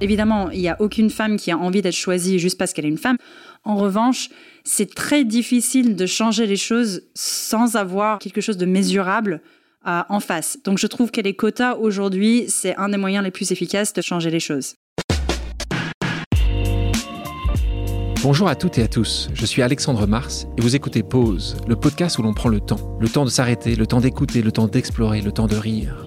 Évidemment, il n'y a aucune femme qui a envie d'être choisie juste parce qu'elle est une femme. En revanche, c'est très difficile de changer les choses sans avoir quelque chose de mesurable euh, en face. Donc je trouve que les quotas aujourd'hui, c'est un des moyens les plus efficaces de changer les choses. Bonjour à toutes et à tous, je suis Alexandre Mars et vous écoutez Pause, le podcast où l'on prend le temps. Le temps de s'arrêter, le temps d'écouter, le temps d'explorer, le temps de rire.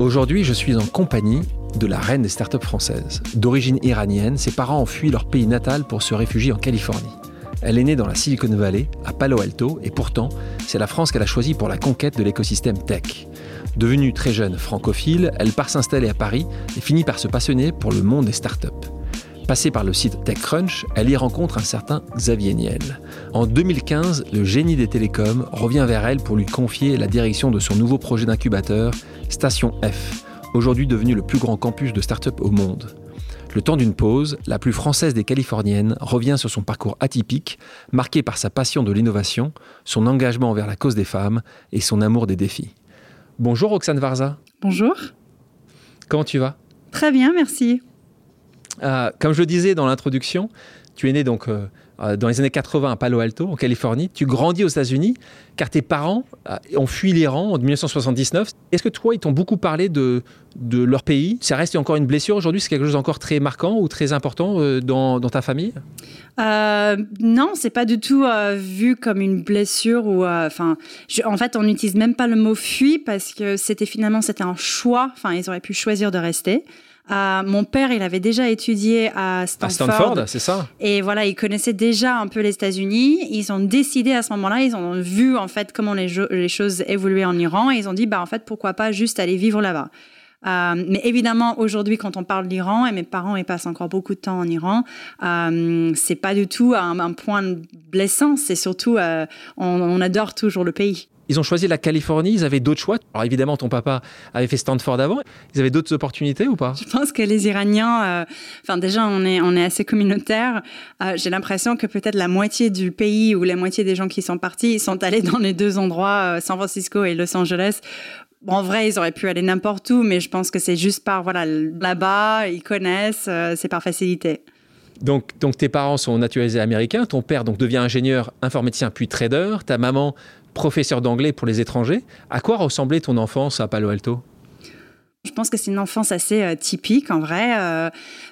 Aujourd'hui, je suis en compagnie de la reine des startups françaises. D'origine iranienne, ses parents ont fui leur pays natal pour se réfugier en Californie. Elle est née dans la Silicon Valley, à Palo Alto, et pourtant, c'est la France qu'elle a choisie pour la conquête de l'écosystème tech. Devenue très jeune francophile, elle part s'installer à Paris et finit par se passionner pour le monde des startups. Passée par le site TechCrunch, elle y rencontre un certain Xavier Niel. En 2015, le génie des télécoms revient vers elle pour lui confier la direction de son nouveau projet d'incubateur, Station F, aujourd'hui devenu le plus grand campus de start-up au monde. Le temps d'une pause, la plus française des Californiennes revient sur son parcours atypique, marqué par sa passion de l'innovation, son engagement envers la cause des femmes et son amour des défis. Bonjour Roxane Varza. Bonjour. Comment tu vas? Très bien, merci. Euh, comme je le disais dans l'introduction, tu es né donc euh, euh, dans les années 80 à Palo Alto, en Californie. Tu grandis aux États-Unis car tes parents ont fui l'Iran en 1979. Est-ce que toi, ils t'ont beaucoup parlé de, de leur pays? Ça reste encore une blessure aujourd'hui C'est quelque chose encore très marquant ou très important dans, dans ta famille? Non, c'est pas du tout vu comme une blessure. ou enfin, En fait, on n'utilise même pas le mot fuit parce que c'était finalement c'était un choix. Enfin, ils auraient pu choisir de rester. Euh, mon père, il avait déjà étudié à Stanford. À Stanford, c'est ça? Et voilà, il connaissait déjà un peu les États-Unis. Ils ont décidé à ce moment-là, ils ont vu en fait comment les, les, choses évoluaient en Iran et ils ont dit bah en fait pourquoi pas juste aller vivre là-bas. Euh, mais évidemment, aujourd'hui, quand on parle d'Iran, et mes parents ils passent encore beaucoup de temps en Iran, euh, c'est pas du tout un, un point blessant. C'est surtout, euh, on, on adore toujours le pays. Ils ont choisi la Californie, ils avaient d'autres choix. Alors évidemment, ton papa avait fait Stanford avant. Ils avaient d'autres opportunités ou pas? Je pense que les Iraniens, euh, enfin déjà, on est, on est assez communautaire. Euh, J'ai l'impression que peut-être la moitié du pays ou la moitié des gens qui sont partis, ils sont allés dans les deux endroits, euh, San Francisco et Los Angeles. Bon, en vrai, ils auraient pu aller n'importe où, mais je pense que c'est juste par, voilà, là-bas, ils connaissent, euh, c'est par facilité. Donc, donc, tes parents sont naturalisés américains, ton père donc devient ingénieur, informaticien puis trader, ta maman professeur d'anglais pour les étrangers. À quoi ressemblait ton enfance à Palo Alto? Je pense que c'est une enfance assez euh, typique en vrai. Euh,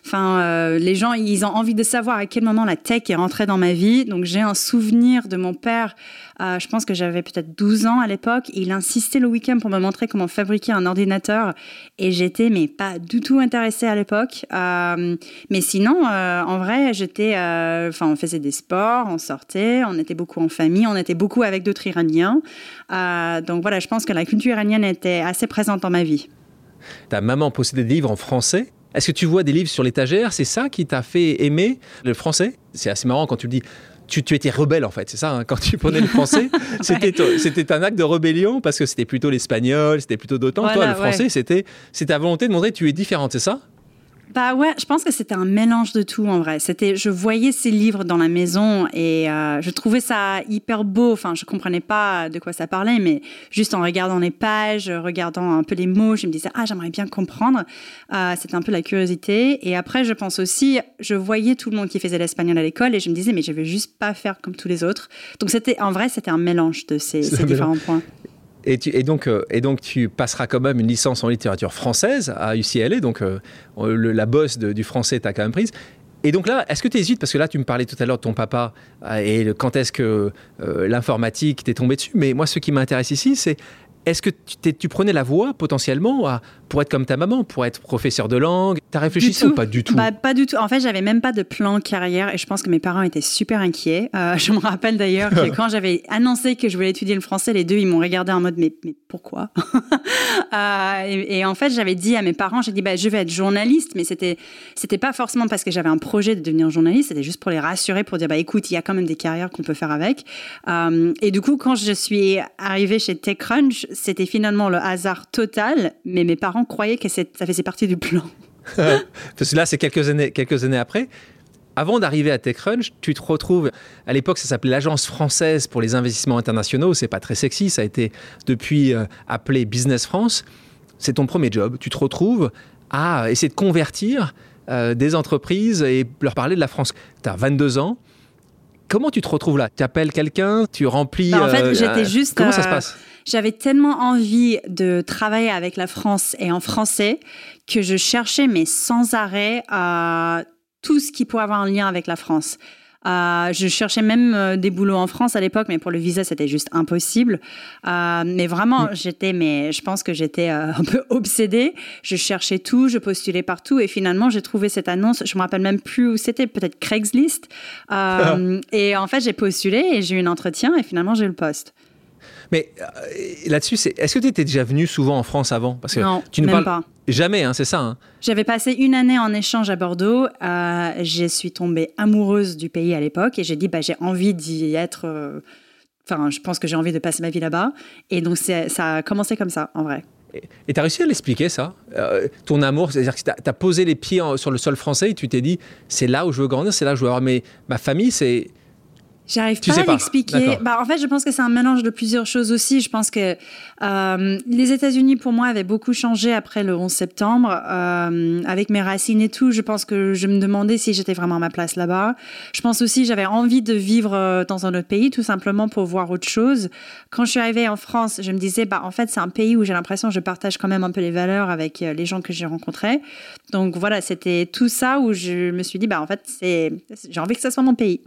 enfin, euh, les gens, ils ont envie de savoir à quel moment la tech est rentrée dans ma vie. Donc j'ai un souvenir de mon père. je pense que j'avais peut-être 12 ans à l'époque. Il insistait le week-end pour me montrer comment fabriquer un ordinateur, et j'étais mais pas du tout intéressée à l'époque. mais sinon, en vrai, j'étais. Enfin, on faisait des sports, on sortait, on était beaucoup en famille, on était beaucoup avec d'autres Iraniens. donc voilà, je pense que la culture iranienne était assez présente dans ma vie. Ta maman possédait des livres en français. Est-ce que tu vois des livres sur l'étagère? C'est ça qui t'a fait aimer le français? C'est assez marrant quand tu le dis. Tu, tu, étais rebelle en fait, c'est ça, hein, quand tu prenais le français, c'était un acte de rébellion parce que c'était plutôt l'espagnol, c'était plutôt d'autant. Toi, le français, c'était ta volonté de montrer que tu es différente, c'est ça? Bah ouais, je pense que c'était un mélange de tout en vrai. C'était, je voyais ces livres dans la maison et euh, je trouvais ça hyper beau. Enfin, je comprenais pas de quoi ça parlait, mais juste en regardant les pages, regardant un peu les mots, je me disais ah j'aimerais bien comprendre. Euh, c'était un peu la curiosité. Et après, je pense aussi, je voyais tout le monde qui faisait l'espagnol à l'école et je me disais mais je vais juste pas faire comme tous les autres. Donc c'était en vrai, c'était un mélange de ces, ces différents points. Et, donc, euh, et donc, tu passeras quand même une licence en littérature française à UCLA. Donc, euh, la bosse du français t'a quand même prise. Et donc là, est-ce que tu hésites Parce que là, tu me parlais tout à l'heure de ton papa euh, et quand est-ce que l'informatique t'est tombée dessus. Mais moi, ce qui m'intéresse ici, c'est est-ce que tu, prenais la voie potentiellement pour être comme ta maman, pour être professeur de langue? T'as réfléchi ça ou pas du tout? Bah, Pas du tout. En fait, j'avais même pas de plan carrière et je pense que mes parents étaient super inquiets. Euh, je me rappelle d'ailleurs que quand j'avais annoncé que je voulais étudier le français, les deux, ils m'ont regardé en mode mais, mais pourquoi? Euh, et, en fait, j'avais dit à mes parents, j'ai dit bah, je vais être journaliste, mais c'était c'était pas forcément parce que j'avais un projet de devenir journaliste, c'était juste pour les rassurer, pour dire bah écoute, il y a quand même des carrières qu'on peut faire avec. Euh, et du coup, quand je suis arrivée chez TechCrunch, c'était finalement le hasard total, mais mes parents croyaient que ça faisait partie du plan. Parce que là, c'est quelques années, quelques années après. Avant d'arriver à TechCrunch, tu te retrouves, à l'époque ça s'appelait l'Agence française pour les investissements internationaux, c'est pas très sexy, ça a été depuis euh, appelé Business France. C'est ton premier job. Tu te retrouves à essayer de convertir euh, des entreprises et leur parler de la France. Tu as 22 ans, Comment tu te retrouves là? Tu appelles quelqu'un Tu remplis bah, En fait, euh, j'étais juste. Comment ça se passe? J'avais tellement envie de travailler avec la France et en français que je cherchais, mais sans arrêt, à tout ce qui pourrait avoir un lien avec la France. Euh, je cherchais même euh, des boulots en France à l'époque, mais pour le visa, c'était juste impossible. Euh, mais vraiment, mm. j'étais, mais je pense que j'étais un peu obsédée. Je cherchais tout, je postulais partout, et finalement, j'ai trouvé cette annonce. Je me rappelle même plus où c'était, peut-être Craigslist. et en fait, j'ai postulé et j'ai eu un entretien, et finalement, j'ai eu le poste. Mais là-dessus, est-ce que tu étais déjà venu souvent en France avant? Parce que non, tu ne même pas. Jamais, hein, c'est ça. Hein? J'avais passé une année en échange à Bordeaux. Euh, je suis tombée amoureuse du pays à l'époque et j'ai dit bah, j'ai envie d'y être. Euh, enfin, je pense que j'ai envie de passer ma vie là-bas. Et donc, ça a commencé comme ça, en vrai. Et tu as réussi à l'expliquer, ça? Euh, Ton amour, c'est-à-dire que tu as, posé les pieds sur le sol français et tu t'es dit c'est là où je veux grandir, c'est là où je veux avoir mes, ma famille, c'est J'arrive pas à l'expliquer. Bah, en fait, je pense que c'est un mélange de plusieurs choses aussi. Je pense que euh, les États-Unis, pour moi, avaient beaucoup changé après le 11 septembre. Euh, avec mes racines et tout, je pense que je me demandais si j'étais vraiment à ma place là-bas. Je pense aussi j'avais envie de vivre euh, dans un autre pays, tout simplement pour voir autre chose. Quand je suis arrivée en France, je me disais, bah, en fait, c'est un pays où j'ai l'impression que je partage quand même un peu les valeurs avec les gens que j'ai rencontrés. Donc voilà, c'était tout ça où je me suis dit, bah, en fait, j'ai envie que ça soit mon pays.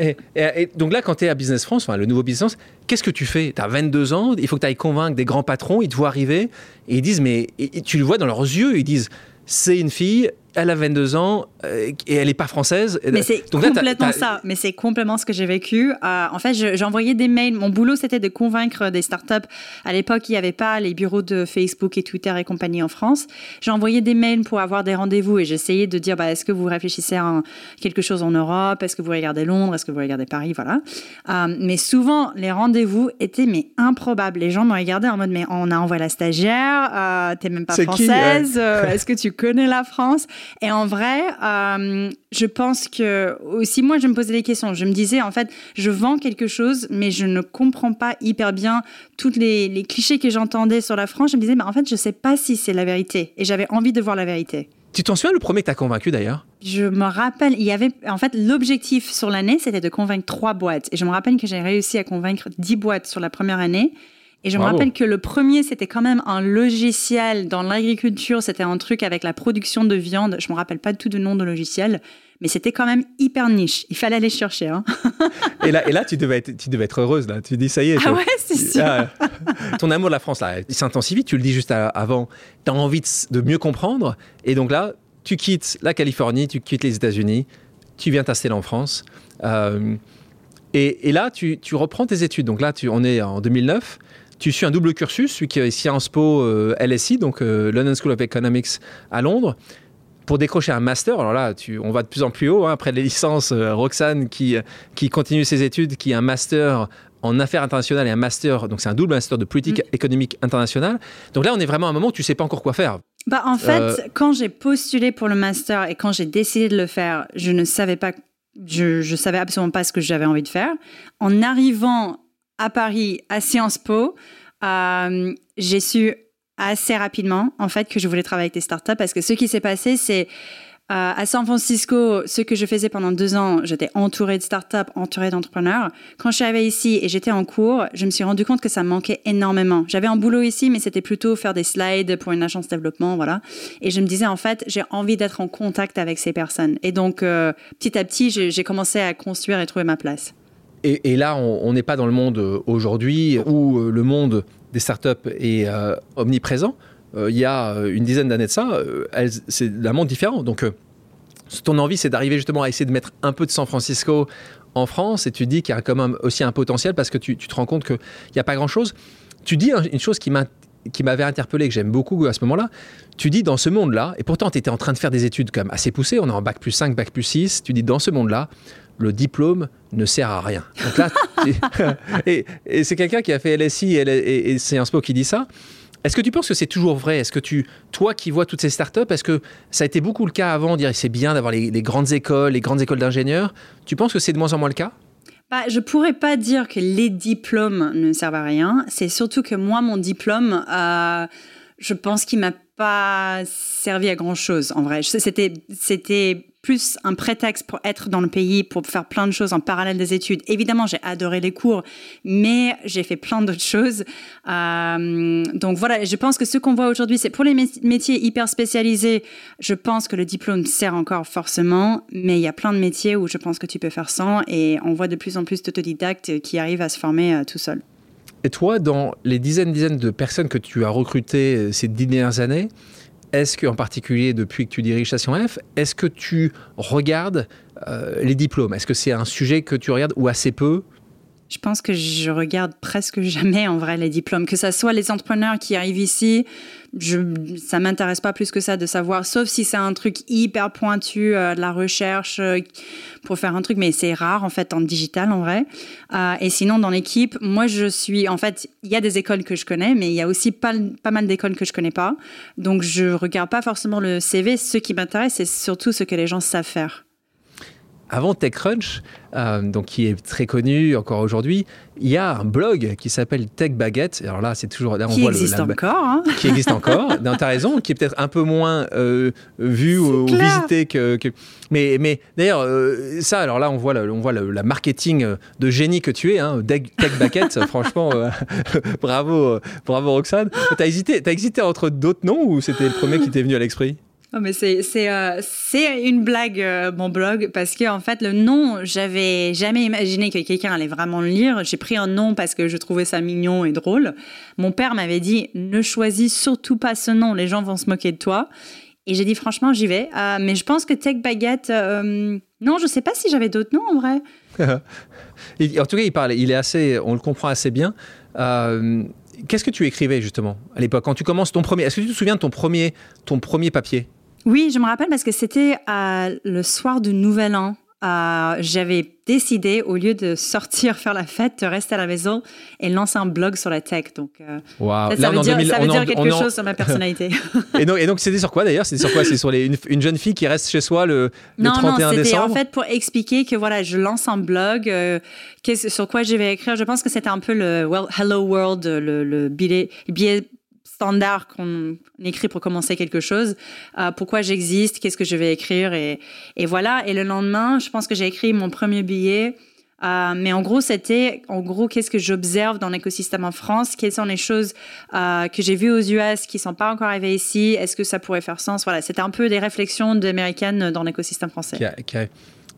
et, et donc là, quand tu es à Business France, le nouveau Business qu'est-ce que tu fais? Tu as 22 ans, il faut que tu ailles convaincre des grands patrons, ils te voient arriver et ils disent, mais tu le vois dans leurs yeux, ils disent, c'est une fille, elle a 22 ans euh, et elle n'est pas française. Mais c'est complètement ça. Mais c'est complètement ce que j'ai vécu. Euh, en fait, j'ai envoyé des mails. Mon boulot, c'était de convaincre des startups. À l'époque, il n'y avait pas les bureaux de Facebook et Twitter et compagnie en France. J'ai envoyé des mails pour avoir des rendez-vous et j'essayais de dire bah, est-ce que vous réfléchissez à quelque chose en Europe? Est-ce que vous regardez Londres? Est-ce que vous regardez Paris? Voilà. Euh, mais souvent, les rendez-vous étaient mais improbables. Les gens me regardaient en mode mais on a envoyé la stagiaire, t'es même pas française, est-ce que tu connais la France? Et en vrai, euh, je pense que aussi moi, je me posais des questions. Je me disais, en fait, je vends quelque chose, mais je ne comprends pas hyper bien tous les, clichés que j'entendais sur la France. Je me disais, mais en fait, je ne sais pas si c'est la vérité. Et j'avais envie de voir la vérité. Tu t'en souviens le premier que tu as convaincu d'ailleurs? Je me rappelle, il y avait en fait l'objectif sur l'année, c'était de convaincre trois boîtes. Et je me rappelle que j'ai réussi à convaincre dix boîtes sur la première année. Et je me rappelle que le premier, c'était quand même un logiciel dans l'agriculture. C'était un truc avec la production de viande. Je me rappelle pas tout de nom de logiciel, mais c'était quand même hyper niche. Il fallait aller chercher. Hein. et, là, et là, tu devais être, tu devais être heureuse. Là. Tu dis, ça y est. Ah ouais, c'est sûr. Ah, ton amour de la France, là, il s'intensifie. Tu le dis juste avant. Tu as envie de, mieux comprendre. Et donc là, tu quittes la Californie, tu quittes les États-Unis, tu viens t'installer en France. Euh, et, et, là, tu, tu, reprends tes études. Donc là, tu, on est en 2009 tu suis un double cursus, celui qui est Sciences Po euh, LSI, donc euh, London School of Economics à Londres, pour décrocher un master. Alors là, tu, on va de plus en plus haut. Hein, après les licences, euh, Roxane qui, qui continue ses études, qui a un master en affaires internationales et un master, donc c'est un double master de politique mm. économique internationale. Donc là, on est vraiment à un moment où tu sais pas encore quoi faire. Bah, en fait, quand j'ai postulé pour le master et quand j'ai décidé de le faire, je ne savais pas, je, je savais absolument pas ce que j'avais envie de faire. En arrivant à Paris, à Sciences Po, euh, j'ai su assez rapidement, en fait, que je voulais travailler avec des startups parce que ce qui s'est passé, c'est euh, à San Francisco, ce que je faisais pendant deux ans, j'étais entourée de startups, entourée d'entrepreneurs. Quand je suis arrivée ici et j'étais en cours, je me suis rendu compte que ça me manquait énormément. J'avais un boulot ici, mais c'était plutôt faire des slides pour une agence de développement, voilà. Et je me disais, en fait, j'ai envie d'être en contact avec ces personnes. Et donc, euh, petit à petit, j'ai commencé à construire et trouver ma place. Et, là, on n'est pas dans le monde aujourd'hui où le monde des startups est omniprésent. il y a une dizaine d'années de ça, c'est un monde différent. Donc, ton envie, c'est d'arriver justement à essayer de mettre un peu de San Francisco en France et tu dis qu'il y a quand même aussi un potentiel parce que tu, te rends compte qu'il n'y a pas grand-chose. Tu dis une chose qui m'avait interpellé, que j'aime beaucoup à ce moment-là. Tu dis dans ce monde-là, et pourtant tu étais en train de faire des études même assez poussées, on est en bac plus 5, bac plus 6, tu dis dans ce monde-là, le diplôme ne sert à rien. Donc là, et, c'est quelqu'un qui a fait LSI et, et, et Sciences Po qui dit ça. Est-ce que tu penses que c'est toujours vrai? Est-ce que tu, toi qui vois toutes ces startups, est-ce que ça a été beaucoup le cas avant, dire c'est bien d'avoir les, grandes écoles, les grandes écoles d'ingénieurs? Tu penses que c'est de moins en moins le cas? Bah, je pourrais pas dire que les diplômes ne servent à rien. C'est surtout que moi, mon diplôme, euh, je pense qu'il m'a pas servi à grand chose. En vrai, c'était c'était plus un prétexte pour être dans le pays, pour faire plein de choses en parallèle des études. Évidemment, j'ai adoré les cours, mais j'ai fait plein d'autres choses. Euh, donc voilà, je pense que ce qu'on voit aujourd'hui, c'est pour les métiers hyper spécialisés, je pense que le diplôme sert encore forcément, mais il y a plein de métiers où je pense que tu peux faire sans, et on voit de plus en plus d'autodidactes qui arrivent à se former euh, tout seul. Et toi, dans les dizaines dizaines de personnes que tu as recrutées euh, ces dernières années, est-ce qu'en particulier depuis que tu diriges Station F, est-ce que tu regardes euh, les diplômes? Est-ce que c'est un sujet que tu regardes ou assez peu? Je pense que je regarde presque jamais en vrai les diplômes, que ce soit les entrepreneurs qui arrivent ici, je, ça m'intéresse pas plus que ça de savoir, sauf si c'est un truc hyper pointu, euh, de la recherche euh, pour faire un truc, mais c'est rare en fait en digital en vrai. Euh, et sinon dans l'équipe, moi je suis, en fait, il y a des écoles que je connais, mais il y a aussi pas, pas mal d'écoles que je connais pas, donc je regarde pas forcément le CV. Ce qui m'intéresse, c'est surtout ce que les gens savent faire avant TechCrunch, euh, donc qui est très connu encore aujourd'hui, il y a un blog qui s'appelle Tech Baguette. Alors là, c'est toujours. Là, on qui, existe encore, hein. qui existe encore. tu as raison, qui est peut-être un peu moins euh, vu ou, visité que, Mais, mais d'ailleurs, euh, ça, alors là, on voit, la, on voit la, marketing de génie que tu es, hein, Tech Baguette. franchement, bravo, bravo Roxane. Tu as hésité, as hésité entre d'autres noms ou c'était le premier qui t'est venu à l'esprit? Oh, mais c'est euh, une blague euh, mon blog parce que en fait le nom j'avais jamais imaginé que quelqu'un allait vraiment le lire. J'ai pris un nom parce que je trouvais ça mignon et drôle. Mon père m'avait dit ne choisis surtout pas ce nom, les gens vont se moquer de toi. Et j'ai dit franchement j'y vais. Euh, mais je pense que Tech Baguette non je sais pas si j'avais d'autres noms en vrai. en tout cas il parle il est assez on le comprend assez bien. Qu'est-ce que tu écrivais justement à l'époque quand tu commences ton premier Est-ce que tu te souviens de ton premier ton premier papier? Oui, je me rappelle parce que c'était le soir du Nouvel An. Euh, j'avais décidé, au lieu de sortir faire la fête, de rester à la maison et lancer un blog sur la tech. Donc, euh, ça, veut dire, ça veut dire quelque chose sur ma personnalité. et donc, et donc c'était sur quoi d'ailleurs? C'était sur quoi? C'est sur les, une, jeune fille qui reste chez soi le, le non, 31 non, c'était en fait pour expliquer que voilà, je lance un blog, euh, sur quoi je vais écrire. Je pense que c'était un peu le well, Hello World, le, le billet, billet standard qu'on écrit pour commencer quelque chose. Euh, pourquoi j'existe, qu'est-ce que je vais écrire? Et, voilà. Et le lendemain, je pense que j'ai écrit mon premier billet. Euh, mais en gros, c'était, en gros, qu'est-ce que j'observe dans l'écosystème en France? Quelles sont les choses euh, que j'ai vues aux US qui sont pas encore arrivées ici? Est-ce que ça pourrait faire sens? Voilà, c'était un peu des réflexions d'américaines dans l'écosystème français.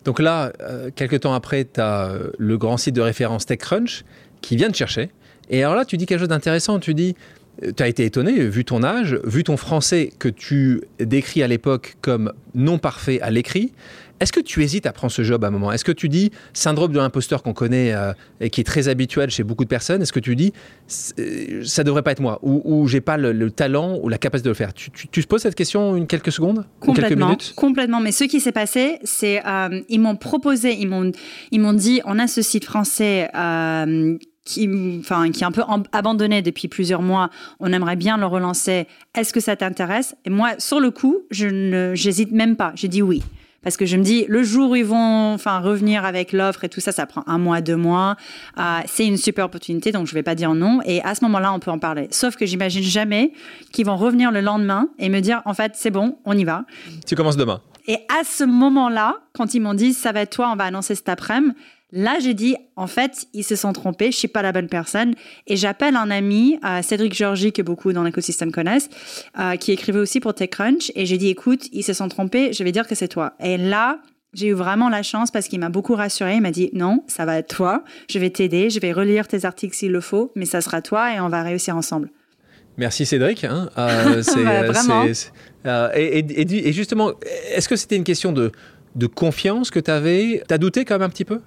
Donc là, quelques temps après, tu as le grand site de référence TechCrunch qui vient te chercher. Et alors là, tu dis quelque chose d'intéressant. Tu dis, tu as été étonné, vu ton âge, vu ton français que tu décris à l'époque comme non parfait à l'écrit. Est-ce que tu hésites à prendre ce job à un moment? Est-ce que tu dis, syndrome de l'imposteur qu'on connaît euh, et qui est très habituel chez beaucoup de personnes, est-ce que tu dis, euh, ça devrait pas être moi? Ou, ou j'ai pas le, talent ou la capacité de le faire? Tu, tu, te poses cette question une quelques secondes? Complètement. quelques minutes? Complètement. Mais ce qui s'est passé, c'est euh, ils m'ont proposé, ils m'ont, ils m'ont dit, on a ce site français qui, enfin, qui est un peu abandonné depuis plusieurs mois. On aimerait bien le relancer. Est-ce que ça t'intéresse? Et moi, sur le coup, je ne, j'hésite même pas. J'ai dit oui. Parce que je me dis, le jour où ils vont enfin, revenir avec l'offre et tout ça, ça prend un mois, deux mois. Euh, c'est une super opportunité, donc je vais pas dire non. Et à ce moment-là, on peut en parler. Sauf que j'imagine jamais qu'ils vont revenir le lendemain et me dire, en fait, c'est bon, on y va. Tu commences demain. Et à ce moment-là, quand ils m'ont dit, ça va être toi, on va annoncer cet après-midi, Là, j'ai dit, en fait, ils se sont trompés, je suis pas la bonne personne. Et j'appelle un ami, euh, Cédric Georgie, que beaucoup dans l'écosystème connaissent, euh, qui écrivait aussi pour TechCrunch. Et j'ai dit, écoute, ils se sont trompés, je vais dire que c'est toi. Et là, j'ai eu vraiment la chance parce qu'il m'a beaucoup rassuré. Il m'a dit non, ça va être toi. Je vais t'aider. Je vais relire tes articles s'il le faut, mais ça sera toi et on va réussir ensemble. Merci Cédric. Hein. Euh, c'est, vraiment. Euh, et, et, justement, est-ce que c'était une question de, de confiance que tu avais Tu as douté quand même un petit peu?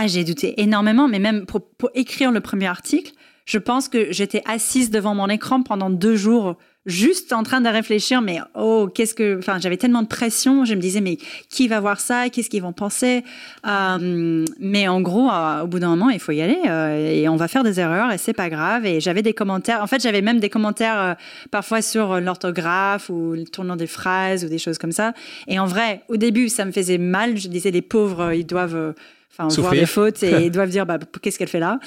Ah, j'ai douté énormément, mais même pour, écrire le premier article, je pense que j'étais assise devant mon écran pendant deux jours juste en train de réfléchir, mais oh, qu'est-ce que, enfin, j'avais tellement de pression, je me disais, mais qui va voir ça, qu'est-ce qu'ils vont penser? Euh, Mais en gros, euh, au bout d'un moment, il faut y aller euh, et on va faire des erreurs et c'est pas grave. Et j'avais des commentaires, en fait, j'avais même des commentaires parfois sur l'orthographe ou le tournant des phrases ou des choses comme ça. Et en vrai, au début, ça me faisait mal. Je disais, les pauvres, ils doivent enfin, voir des fautes et ils doivent dire bah, qu'est-ce qu'elle fait là?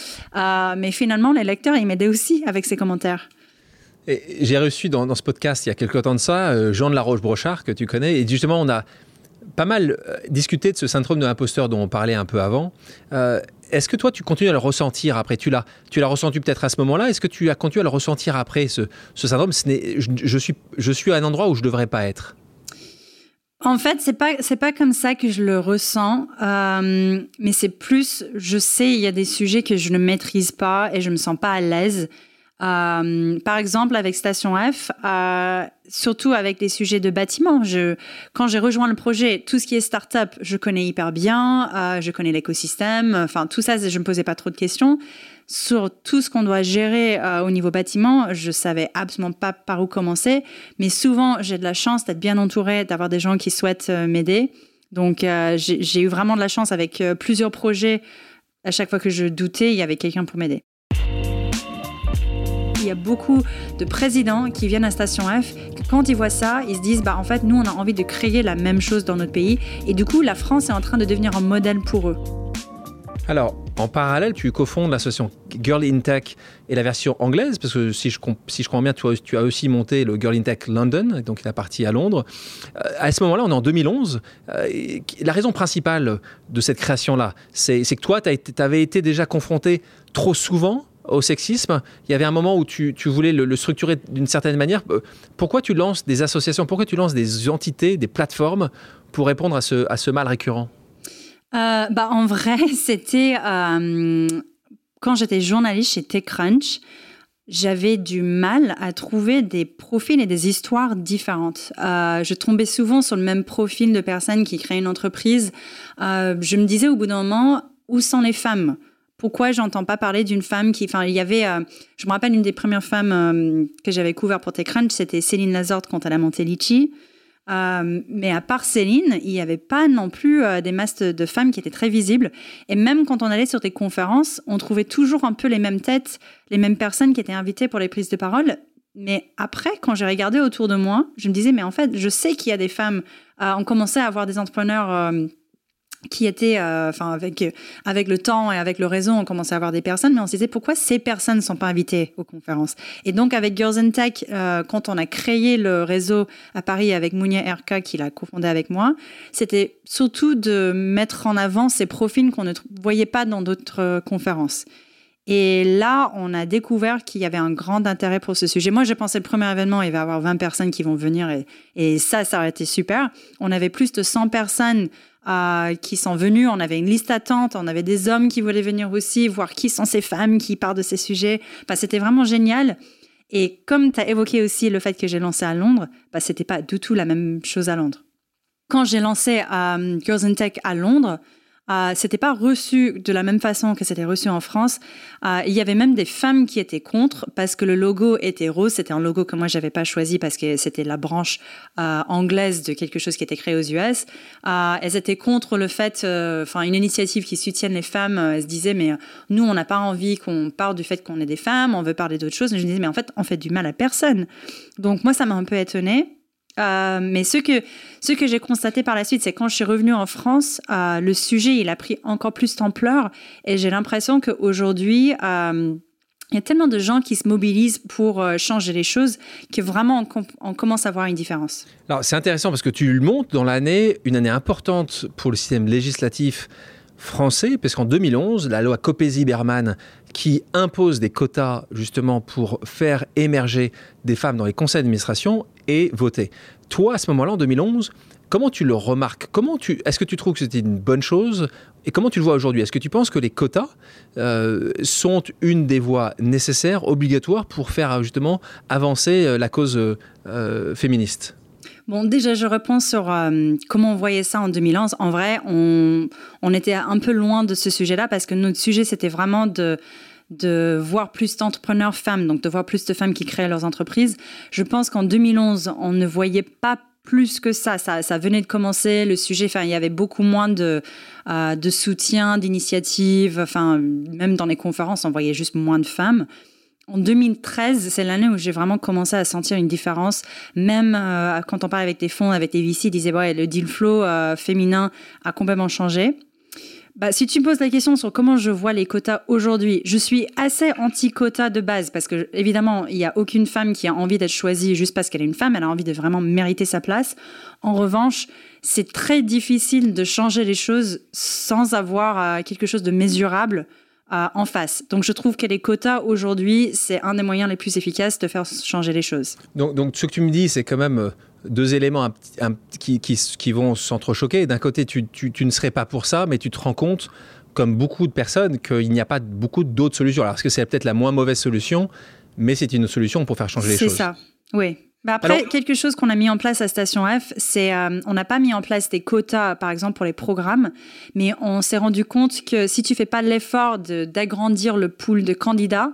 mais finalement, les lecteurs, ils m'aidaient aussi avec ces commentaires. J'ai reçu dans, ce podcast il y a quelques temps de ça euh, Jean de la Roche-Brochard, que tu connais, et justement, on a pas mal euh, discuté de ce syndrome de l'imposteur dont on parlait un peu avant. Euh, est-ce que toi, tu continues à le ressentir après? Tu l'as, tu l'as ressenti peut-être à ce moment-là? Est-ce que tu as continué à le ressentir après ce, syndrome? Ce je, je, suis, je suis à un endroit où je ne devrais pas être. En fait, c'est pas c'est pas comme ça que je le ressens, mais c'est plus, je sais, il y a des sujets que je ne maîtrise pas et je me sens pas à l'aise. Euh, par exemple, avec Station F, euh, surtout avec les sujets de bâtiment. Je, quand j'ai rejoint le projet, tout ce qui est start-up, je connais hyper bien, euh, je connais l'écosystème, enfin tout ça, je me posais pas trop de questions. Sur tout ce qu'on doit gérer euh, au niveau bâtiment, je savais absolument pas par où commencer. Mais souvent, j'ai de la chance d'être bien entourée, d'avoir des gens qui souhaitent euh, m'aider. Donc, j'ai eu vraiment de la chance avec plusieurs projets. À chaque fois que je doutais, il y avait quelqu'un pour m'aider. Il y a beaucoup de présidents qui viennent à Station F, quand ils voient ça, ils se disent bah en fait nous on a envie de créer la même chose dans notre pays et du coup la France est en train de devenir un modèle pour eux. Alors, en parallèle, tu cofondes l'association Girl in Tech et la version anglaise, parce que si je, comprends bien, tu as, aussi monté le Girl in Tech London, donc la partie à Londres. Euh, à ce moment-là, on est en 2011. Euh, la raison principale de cette création-là, c'est que toi, tu avais été déjà confronté trop souvent au sexisme, il y avait un moment où tu, voulais le, structurer d'une certaine manière. Euh, pourquoi tu lances des associations, pourquoi tu lances des entités, des plateformes pour répondre à ce mal récurrent? Euh, bah, En vrai, c'était euh, quand j'étais journaliste chez TechCrunch, j'avais du mal à trouver des profils et des histoires différentes. je tombais souvent sur le même profil de personnes qui créent une entreprise. je me disais au bout d'un moment, où sont les femmes? Pourquoi j'entends pas parler d'une femme qui, enfin, il y avait, euh, je me rappelle une des premières femmes euh, que j'avais couvert pour TechCrunch, c'était Céline Lazorde quand elle a monté Litchi. Euh, mais à part Céline, il n'y avait pas non plus des masses de femmes qui étaient très visibles. Et même quand on allait sur des conférences, on trouvait toujours un peu les mêmes têtes, les mêmes personnes qui étaient invitées pour les prises de parole. Mais après, quand j'ai regardé autour de moi, je me disais, mais en fait, je sais qu'il y a des femmes. on commençait à avoir des entrepreneurs qui étaient, euh, enfin avec avec le temps et avec le réseau, on commençait à avoir des personnes, mais on se disait pourquoi ces personnes ne sont pas invitées aux conférences? Et donc avec Girls in Tech, euh, quand on a créé le réseau à Paris avec Mounia Erka qui l'a cofondé avec moi, c'était surtout de mettre en avant ces profils qu'on ne voyait pas dans d'autres euh, conférences. Et là, on a découvert qu'il y avait un grand intérêt pour ce sujet. Moi, j'ai pensé le premier événement, il va y avoir 20 personnes qui vont venir et, et ça, ça aurait été super. On avait plus de 100 personnes euh, qui sont venus. On avait une liste attente, on avait des hommes qui voulaient venir aussi, voir qui sont ces femmes qui parlent de ces sujets. Bah, c'était vraiment génial. Et comme tu as évoqué aussi le fait que j'ai lancé à Londres, bah, c'était pas du tout la même chose à Londres. Quand j'ai lancé euh, Girls Tech à Londres, euh, c'était pas reçu de la même façon que c'était reçu en France. Euh, il y avait même des femmes qui étaient contre parce que le logo était rose. C'était un logo que moi j'avais pas choisi parce que c'était la branche euh, anglaise de quelque chose qui était créé aux US. Elles étaient contre le fait, enfin une initiative qui soutienne les femmes. elles se disaient mais nous on n'a pas envie qu'on parle du fait qu'on est des femmes, on veut parler d'autres choses. Mais je me disais mais en fait on fait du mal à personne. Donc moi ça m'a un peu étonnée. Euh, mais ce que, ce que j'ai constaté par la suite, c'est quand je suis revenue en France, euh, le sujet, il a pris encore plus d'ampleur et j'ai l'impression qu'aujourd'hui, euh, il y a tellement de gens qui se mobilisent pour changer les choses que vraiment on, commence à voir une différence. Alors c'est intéressant parce que tu montes dans l'année, une année importante pour le système législatif français, parce qu'en 2011, la loi Copé-Zimmermann qui impose des quotas justement pour faire émerger des femmes dans les conseils d'administration est votée. Toi, à ce moment-là, en 2011, Comment tu le remarques? Comment tu Est-ce que tu trouves que c'était une bonne chose? Et comment tu le vois aujourd'hui? Est-ce que tu penses que les quotas euh, sont une des voies nécessaires, obligatoires pour faire justement avancer euh, la cause euh, féministe? Bon, déjà, je repense sur comment on voyait ça en 2011. En vrai, on, était un peu loin de ce sujet-là parce que notre sujet, c'était vraiment de voir plus d'entrepreneurs femmes, donc de voir plus de femmes qui créent leurs entreprises. Je pense qu'en 2011, on ne voyait pas plus que ça. ça. Ça venait de commencer, le sujet, enfin, il y avait beaucoup moins de, euh, de soutien, d'initiatives, enfin, même dans les conférences, on voyait juste moins de femmes. En 2013, c'est l'année où j'ai vraiment commencé à sentir une différence. Même euh, quand on parle avec des fonds, avec des VC, ils disaient ouais, le deal flow euh, féminin a complètement changé. Bah, si tu me poses la question sur comment je vois les quotas aujourd'hui, je suis assez anti-quota de base parce que, évidemment, il n'y a aucune femme qui a envie d'être choisie juste parce qu'elle est une femme, elle a envie de vraiment mériter sa place. En revanche, c'est très difficile de changer les choses sans avoir euh, quelque chose de mesurable en face. Donc je trouve que les quotas aujourd'hui, c'est un des moyens les plus efficaces de faire changer les choses. Donc, donc ce que tu me dis, c'est quand même euh, deux éléments qui, qui, vont s'entrechoquer. D'un côté, tu, tu, ne serais pas pour ça, mais tu te rends compte, comme beaucoup de personnes, qu'il n'y a pas beaucoup d'autres solutions. Alors, est-ce que c'est peut-être la moins mauvaise solution, mais c'est une solution pour faire changer les choses? C'est ça, oui. Bah, après, quelque chose qu'on a mis en place à Station F, c'est euh, on n'a pas mis en place des quotas, par exemple, pour les programmes, mais on s'est rendu compte que si tu fais pas l'effort d'agrandir le pool de candidats,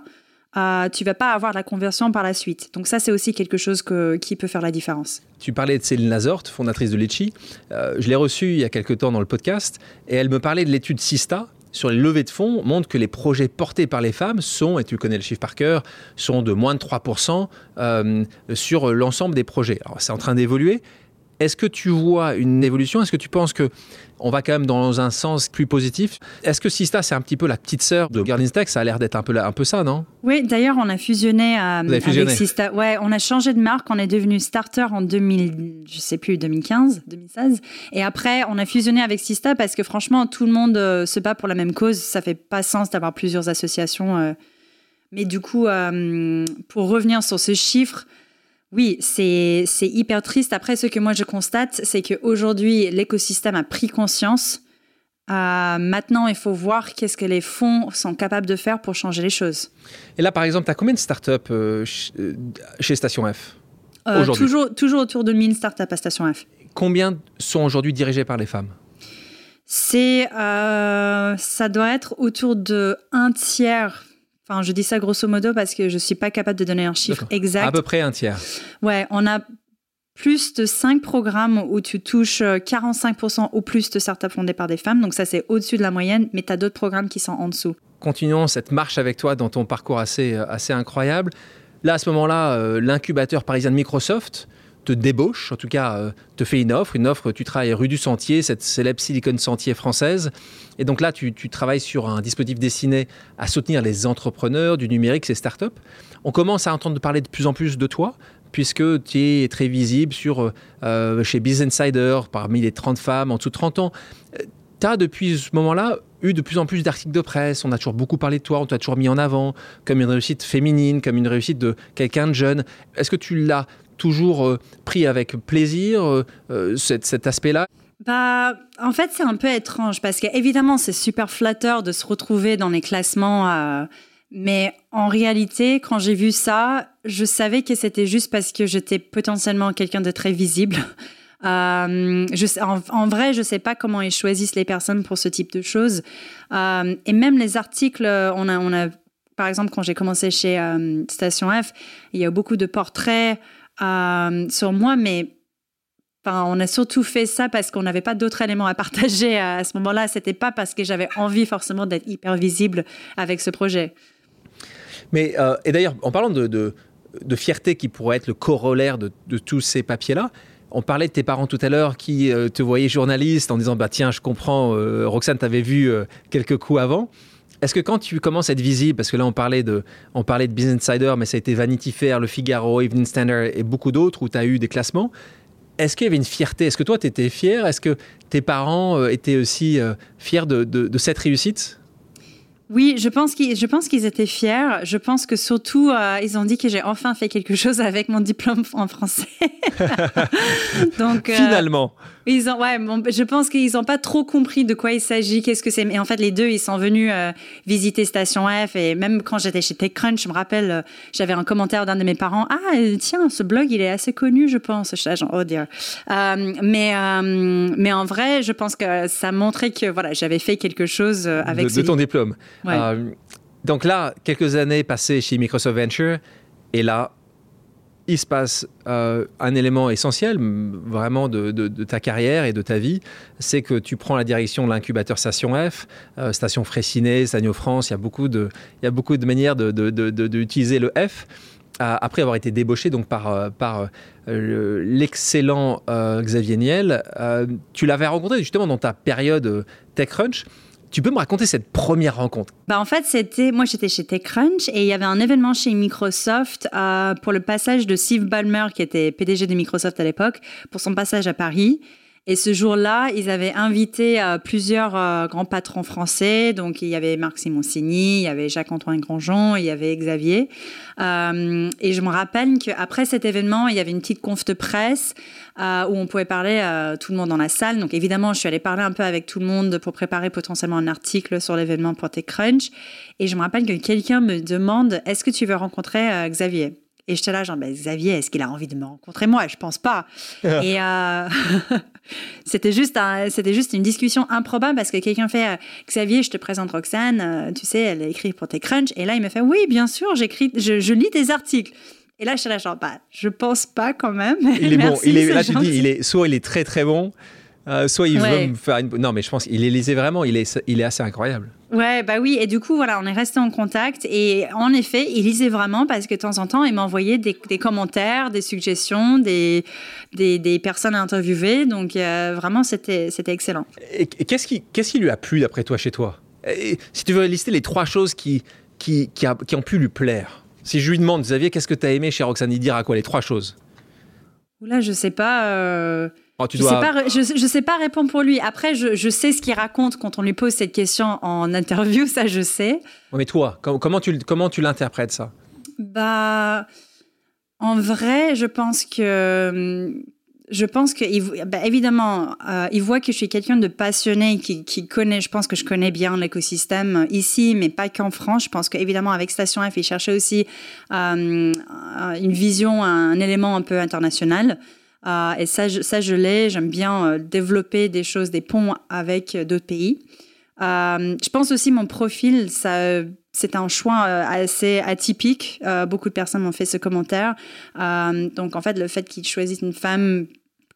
euh, tu vas pas avoir la conversion par la suite. Donc ça, c'est aussi quelque chose qui peut faire la différence. Tu parlais de Céline Lazort, fondatrice de Litchi. Euh, je l'ai reçue il y a quelques temps dans le podcast et elle me parlait de l'étude Sista sur les levées de fonds montre que les projets portés par les femmes sont, et tu connais le chiffre par cœur, sont de moins de 3% euh, sur l'ensemble des projets. Alors c'est en train d'évoluer. Est-ce que tu vois une évolution? Est-ce que tu penses que on va quand même dans un sens plus positif Est-ce que Sista, c'est un petit peu la petite sœur de Garden's Tech Ça a l'air d'être un peu, un peu ça, non? Oui, d'ailleurs, on a fusionné, euh, avec Sista. Ouais, on a changé de marque. On est devenu Starter en 2000, je sais plus, 2015, 2016. Et après, on a fusionné avec Sista parce que franchement, tout le monde euh, se bat pour la même cause. Ça fait pas sens d'avoir plusieurs associations. Euh. Mais du coup, pour revenir sur ce chiffre, oui, c'est hyper triste. Après, ce que moi je constate, c'est qu'aujourd'hui, l'écosystème a pris conscience. Euh, maintenant, il faut voir qu'est-ce que les fonds sont capables de faire pour changer les choses. Et là, par exemple, tu as combien de startups euh, euh, chez Station F toujours, toujours autour de 1000 startups à Station F. Combien sont aujourd'hui dirigées par les femmes? C'est, ça doit être autour de un tiers Enfin, je dis ça grosso modo parce que je ne suis pas capable de donner un chiffre exact. À peu près un tiers. Ouais, on a plus de 5 programmes où tu touches 45% euh, ou plus de startups fondées par des femmes. Donc ça, c'est au-dessus de la moyenne, mais tu as d'autres programmes qui sont en dessous. Continuons cette marche avec toi dans ton parcours assez, euh, assez incroyable. Là, à ce moment-là, euh, l'incubateur parisien de Microsoft te débauche, en tout cas euh, te fait une offre. Une offre, tu travailles rue du Sentier, cette célèbre Silicon Sentier française. Et donc là, tu, travailles sur un dispositif destiné à soutenir les entrepreneurs du numérique, ces startups. On commence à entendre parler de plus en plus de toi, puisque tu es très visible sur, euh, chez Business Insider, parmi les 30 femmes en dessous de 30 ans. Tu as depuis ce moment-là eu de plus en plus d'articles de presse, on a toujours beaucoup parlé de toi, on t'a toujours mis en avant comme une réussite féminine, comme une réussite de quelqu'un de jeune. Est-ce que tu l'as toujours euh, pris avec plaisir euh, euh, cet, aspect-là? Bah, en fait, c'est un peu étrange parce qu'évidemment, c'est super flatteur de se retrouver dans les classements. mais en réalité, quand j'ai vu ça, je savais que c'était juste parce que j'étais potentiellement quelqu'un de très visible. en, vrai, je ne sais pas comment ils choisissent les personnes pour ce type de choses. et même les articles, on a, on a, par exemple, quand j'ai commencé chez Station F, il y a beaucoup de portraits euh, sur moi, mais Enfin, on a surtout fait ça parce qu'on n'avait pas d'autres éléments à partager à, ce moment-là. C'était pas parce que j'avais envie forcément d'être hyper visible avec ce projet. Mais euh, et d'ailleurs, en parlant de, fierté qui pourrait être le corollaire de, tous ces papiers-là, on parlait de tes parents tout à l'heure qui euh, te voyaient journaliste en disant bah tiens, je comprends, Roxane t'avait vu quelques coups avant. Est-ce que quand tu commences à être visible, parce que là on parlait de, on parlait de Business Insider, mais ça a été Vanity Fair, Le Figaro, Evening Standard et beaucoup d'autres où tu as eu des classements, est-ce qu'il y avait une fierté? Est-ce que toi tu étais fier? Est-ce que tes parents euh, étaient aussi euh, fiers de, cette réussite? Oui, je pense qu'ils, je pense qu'ils étaient fiers. Je pense que surtout, euh, ils ont dit que j'ai enfin fait quelque chose avec mon diplôme en français. Donc, euh, finalement. Ils ont, ouais, je pense qu'ils n'ont pas trop compris de quoi il s'agit, qu'est-ce que c'est. Mais en fait, les deux, ils sont venus euh, visiter Station F. Et même quand j'étais chez TechCrunch, je me rappelle, j'avais un commentaire d'un de mes parents. Ah, tiens, ce blog, il est assez connu, je pense. Je genre, oh dear. mais, mais en vrai, je pense que ça montrait que voilà, j'avais fait quelque chose avec. De, de ton diplôme. Euh, donc là, quelques années passées chez Microsoft Venture, et là, il se passe euh, un élément essentiel vraiment de, ta carrière et de ta vie, c'est que tu prends la direction de l'incubateur Station F, euh, Station Fraissinet, Station France, il y a beaucoup de, il y a beaucoup de manières d'utiliser le F. après avoir été débauché donc par, par l'excellent Xavier Niel, tu l'avais rencontré justement dans ta période TechCrunch. Tu peux me raconter cette première rencontre? Bah En fait, c'était moi j'étais chez TechCrunch et il y avait un événement chez Microsoft euh, pour le passage de Steve Ballmer qui était PDG de Microsoft à l'époque pour son passage à Paris. Et ce jour-là, ils avaient invité euh, plusieurs euh, grands patrons français. Donc, il y avait Marc Simoncini, il y avait Jacques-Antoine Grandjean, il y avait Xavier. Euh, et je me rappelle qu'après cet événement, il y avait une petite conf de presse où on pouvait parler à tout le monde dans la salle. Donc, évidemment, je suis allée parler un peu avec tout le monde pour préparer potentiellement un article sur l'événement pour TechCrunch. Et je me rappelle que quelqu'un me demande, est-ce que tu veux rencontrer Xavier? Et j'étais là, genre, ben, Xavier, est-ce qu'il a envie de me rencontrer moi? Je pense pas. et euh, c'était juste, c'était juste une discussion improbable parce que quelqu'un fait, euh, Xavier, je te présente Roxane, euh, tu sais, elle écrit pour tes crunch. Et là, il me fait, oui, bien sûr, j'écris, je, lis tes articles. Et là, je suis là, genre, bah, je pense pas quand même. Il est bon. Il est, là, tu dis, il est, soit il est très très bon, soit il veut me faire une. Non, mais je pense qu'il est lisé vraiment. Il est, il est assez incroyable. Ouais, bah oui. Et du coup, voilà, on est resté en contact. Et en effet, il lisait vraiment parce que de temps en temps, il m'envoyait des, des commentaires, des suggestions, des, des, des personnes à interviewer. Donc, euh, vraiment, c'était excellent. Et, qu'est-ce qui, qu'est-ce qui lui a plu, d'après toi, chez toi? Si tu veux lister les trois choses qui, qui, qui, qui, ont pu lui plaire. Si je lui demande, Xavier, qu'est-ce que tu as aimé chez Roxane, il dira quoi Les trois choses? Oula, je sais pas. Euh, Oh, je ne sais, sais, pas répondre pour lui. Après, je, je sais ce qu'il raconte quand on lui pose cette question en interview, ça je sais. Mais toi, comment tu, comment tu l'interprètes ça? Bah, en vrai, je pense que je pense que bah, évidemment, euh, il voit que je suis quelqu'un de passionné qui, qui, connaît. Je pense que je connais bien l'écosystème ici, mais pas qu'en France. Je pense qu'évidemment avec Station F, il cherchait aussi euh, une vision, un élément un peu international. Euh, et ça, je, ça, je l'ai. J'aime bien euh, développer des choses, des ponts avec euh, d'autres pays. je pense aussi mon profil, ça, c'est un choix assez atypique. beaucoup de personnes m'ont fait ce commentaire. donc en fait, le fait qu'ils choisissent une femme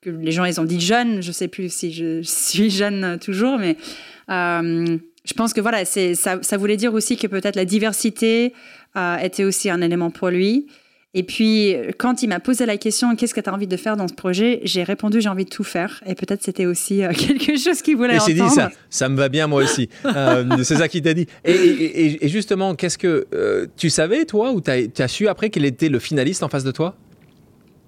que les gens ils ont dit jeune, je sais plus si je suis jeune toujours, mais je pense que voilà, ça voulait dire aussi que peut-être la diversité était aussi un élément pour lui. Et puis, quand il m'a posé la question, qu'est-ce que tu as envie de faire dans ce projet J'ai répondu, j'ai envie de tout faire. Et peut-être c'était aussi euh, quelque chose qu'il voulait entendre. Et dit, ça, ça me va bien moi aussi. Euh, c'est ça qu'il t'a dit. Et, justement, qu'est-ce que euh, tu savais, toi, ou tu as, su après qu'il était le finaliste en face de toi?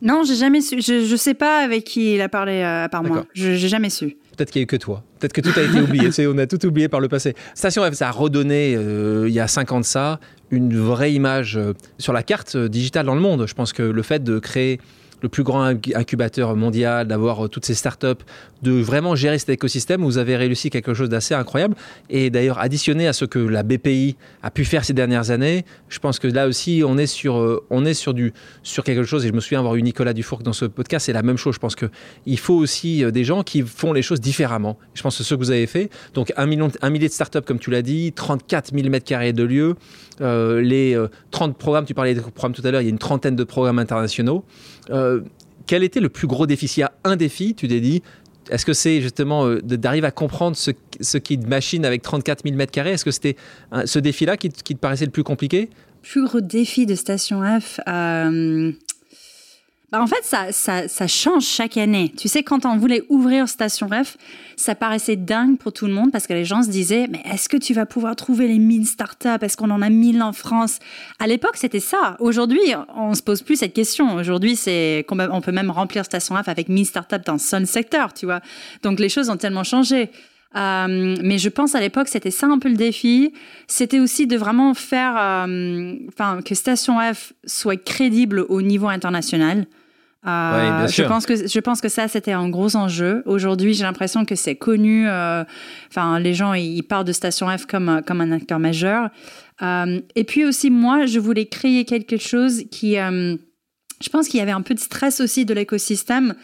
Non, j'ai jamais su. Je ne sais pas avec qui il a parlé à part moi. Je n'ai jamais su. Peut-être qu'il n'y a eu que toi. Peut-être que tout a été oublié. on a tout oublié par le passé. Station F, ça a redonné, il y a cinq ans de ça, une vraie image euh, sur la carte euh, digitale dans le monde. Je pense que le fait de créer le plus grand incubateur mondial, d'avoir euh, toutes ces startups, de vraiment gérer cet écosystème. Vous avez réussi quelque chose d'assez incroyable. Et d'ailleurs, additionné à ce que la BPI a pu faire ces dernières années, je pense que là aussi, on est sur, euh, sur, quelque chose. Et je me souviens avoir eu Nicolas Dufour dans ce podcast, c'est la même chose. Je pense qu'il faut aussi euh, des gens qui font les choses différemment. Je pense que ce que vous avez fait. Donc, un, million, un millier de startups, comme tu l'as dit, 34 000 mètres carrés de lieux, les 30 programmes, tu parlais des programmes tout à l'heure, il y a une trentaine de programmes internationaux. Quel était le plus gros défi? S'il y a un défi, tu t'es dit, est-ce que c'est justement euh, d'arriver à comprendre ce, ce qui machine avec 34 000 mètres carrés? Est-ce que c'était ce défi-là qui, te paraissait le plus compliqué? Plus gros défi de Station F, euh, bah, en fait, ça, change chaque année. Tu sais, quand on voulait ouvrir Station Ref, ça paraissait dingue pour tout le monde parce que les gens se disaient, mais est-ce que tu vas pouvoir trouver les 1000 startups Est-ce qu'on en a 1000 en France? À l'époque, c'était ça. Aujourd'hui, on se pose plus cette question. Aujourd'hui, c'est on peut même remplir Station Ref avec 1000 startups dans un seul secteur, tu vois. Donc, les choses ont tellement changé. mais je pense à l'époque, c'était ça un peu le défi. C'était aussi de vraiment faire, enfin, que Station F soit crédible au niveau international. Euh, je pense que je pense que ça c'était un gros enjeu. Aujourd'hui, j'ai l'impression que c'est connu. Euh, enfin, les gens ils parlent de Station F comme comme un acteur majeur. Euh, et puis aussi moi, je voulais créer quelque chose qui, je pense qu'il y avait un peu de stress aussi de l'écosystème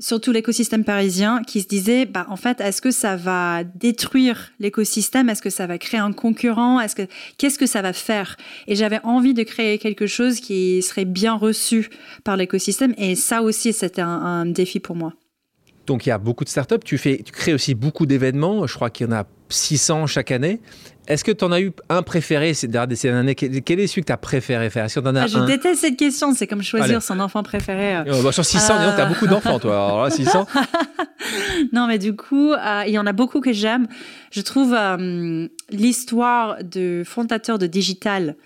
surtout l'écosystème parisien, qui se disait, bah, en fait, est-ce que ça va détruire l'écosystème? Est-ce que ça va créer un concurrent? Est-ce que qu'est-ce que ça va faire? Et j'avais envie de créer quelque chose qui serait bien reçu par l'écosystème, et ça aussi, c'était un, défi pour moi. Donc il y a beaucoup de startups. Tu fais, tu crées aussi beaucoup d'événements. Je crois qu'il y en a 600 chaque année. Est-ce que tu en as eu un préféré ces dernières années Quel est celui que tu as préféré faire? Que en ah, Je déteste cette question. C'est comme choisir son enfant préféré. Euh. Oh, bah, sur 600, tu as beaucoup d'enfants, toi. Alors là, 600. non, mais du coup, euh, il y en a beaucoup que j'aime. Je trouve euh, l'histoire du fondateur de Digital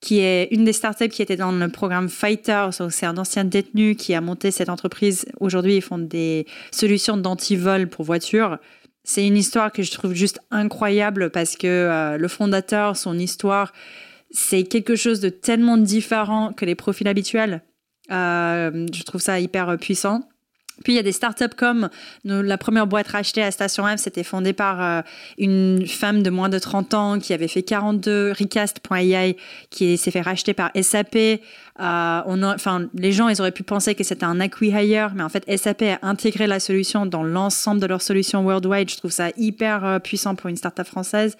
qui est une des startups qui était dans le programme Fighter. C'est un ancien détenu qui a monté cette entreprise. Aujourd'hui, ils font des solutions d'antivol pour voitures. C'est une histoire que je trouve juste incroyable parce que euh, le fondateur, son histoire, c'est quelque chose de tellement différent que les profils habituels. Euh, je trouve ça hyper puissant. Puis il y a des startups comme la première boîte rachetée à Station F, c'était fondé par euh, une femme de moins de 30 ans qui avait fait 42, Recast.ai, qui s'est fait racheter par SAP. Euh, on enfin, les gens, ils auraient pu penser que c'était un acquihire, mais en fait, SAP a intégré la solution dans l'ensemble de leurs solutions worldwide. Je trouve ça hyper euh, puissant pour une startup française.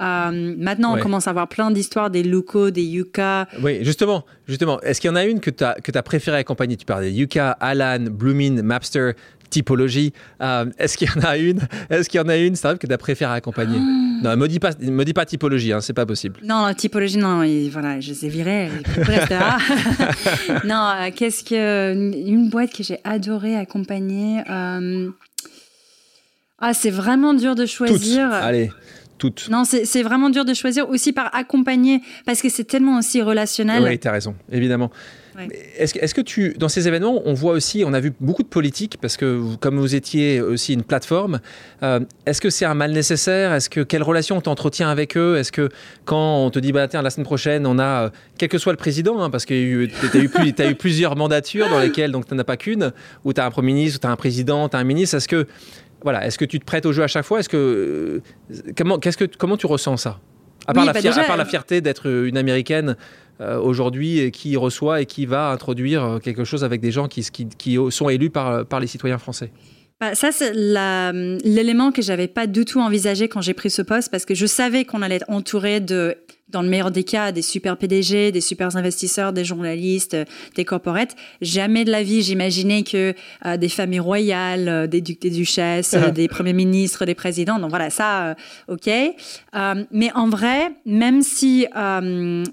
maintenant, on commence à avoir plein d'histoires des Luco, des Yuka. Oui, justement, justement. Est-ce qu'il y en a une que tu as, que as préféré accompagner? Tu parles des Yuka, Alan, Bloomin, Mapster, typologie. Euh, est-ce qu'il y en a une? Est-ce qu'il y en a une, ça que tu as préféré accompagner? Ah. Non, me dis pas, me dis pas typologie, hein, c'est pas possible. Non, typologie, non, voilà, je les ai virés. non, euh, qu'est-ce que une boîte que j'ai adoré accompagner euh, Ah, c'est vraiment dur de choisir. Allez. Toutes. Non, c'est vraiment dur de choisir aussi par accompagner, parce que c'est tellement aussi relationnel. Oui, tu as raison, évidemment. Est-ce que, tu, dans ces événements, on voit aussi, on a vu beaucoup de politique parce que comme vous étiez aussi une plateforme, euh, est-ce que c'est un mal nécessaire? Est-ce que quelle relation t'entretiens avec eux? Est-ce que quand on te dit bah tiens la semaine prochaine on a euh, quel que soit le président, hein, parce que tu as, eu, eu plusieurs mandatures dans lesquelles donc tu n'en as pas qu'une, où tu as un premier ministre, où tu as un président, tu as un ministre, est-ce que voilà, est-ce que tu te prêtes au jeu à chaque fois? Est-ce que euh, comment qu'est-ce que comment tu ressens ça? À part, la, bah à part la fierté d'être une américaine euh, aujourd'hui qui reçoit et qui va introduire euh, quelque chose avec des gens qui, qui, sont élus par, par les citoyens français? Bah, ça, c'est l'élément que j'avais pas du tout envisagé quand j'ai pris ce poste parce que je savais qu'on allait être entouré de dans le meilleur des cas, des super PDG, des super investisseurs, des journalistes, des corporates. Jamais de la vie, j'imaginais que euh, des familles royales, euh, des ducs, des duchesses, euh, des premiers ministres, des présidents. Donc voilà, ça, ok. mais en vrai, même si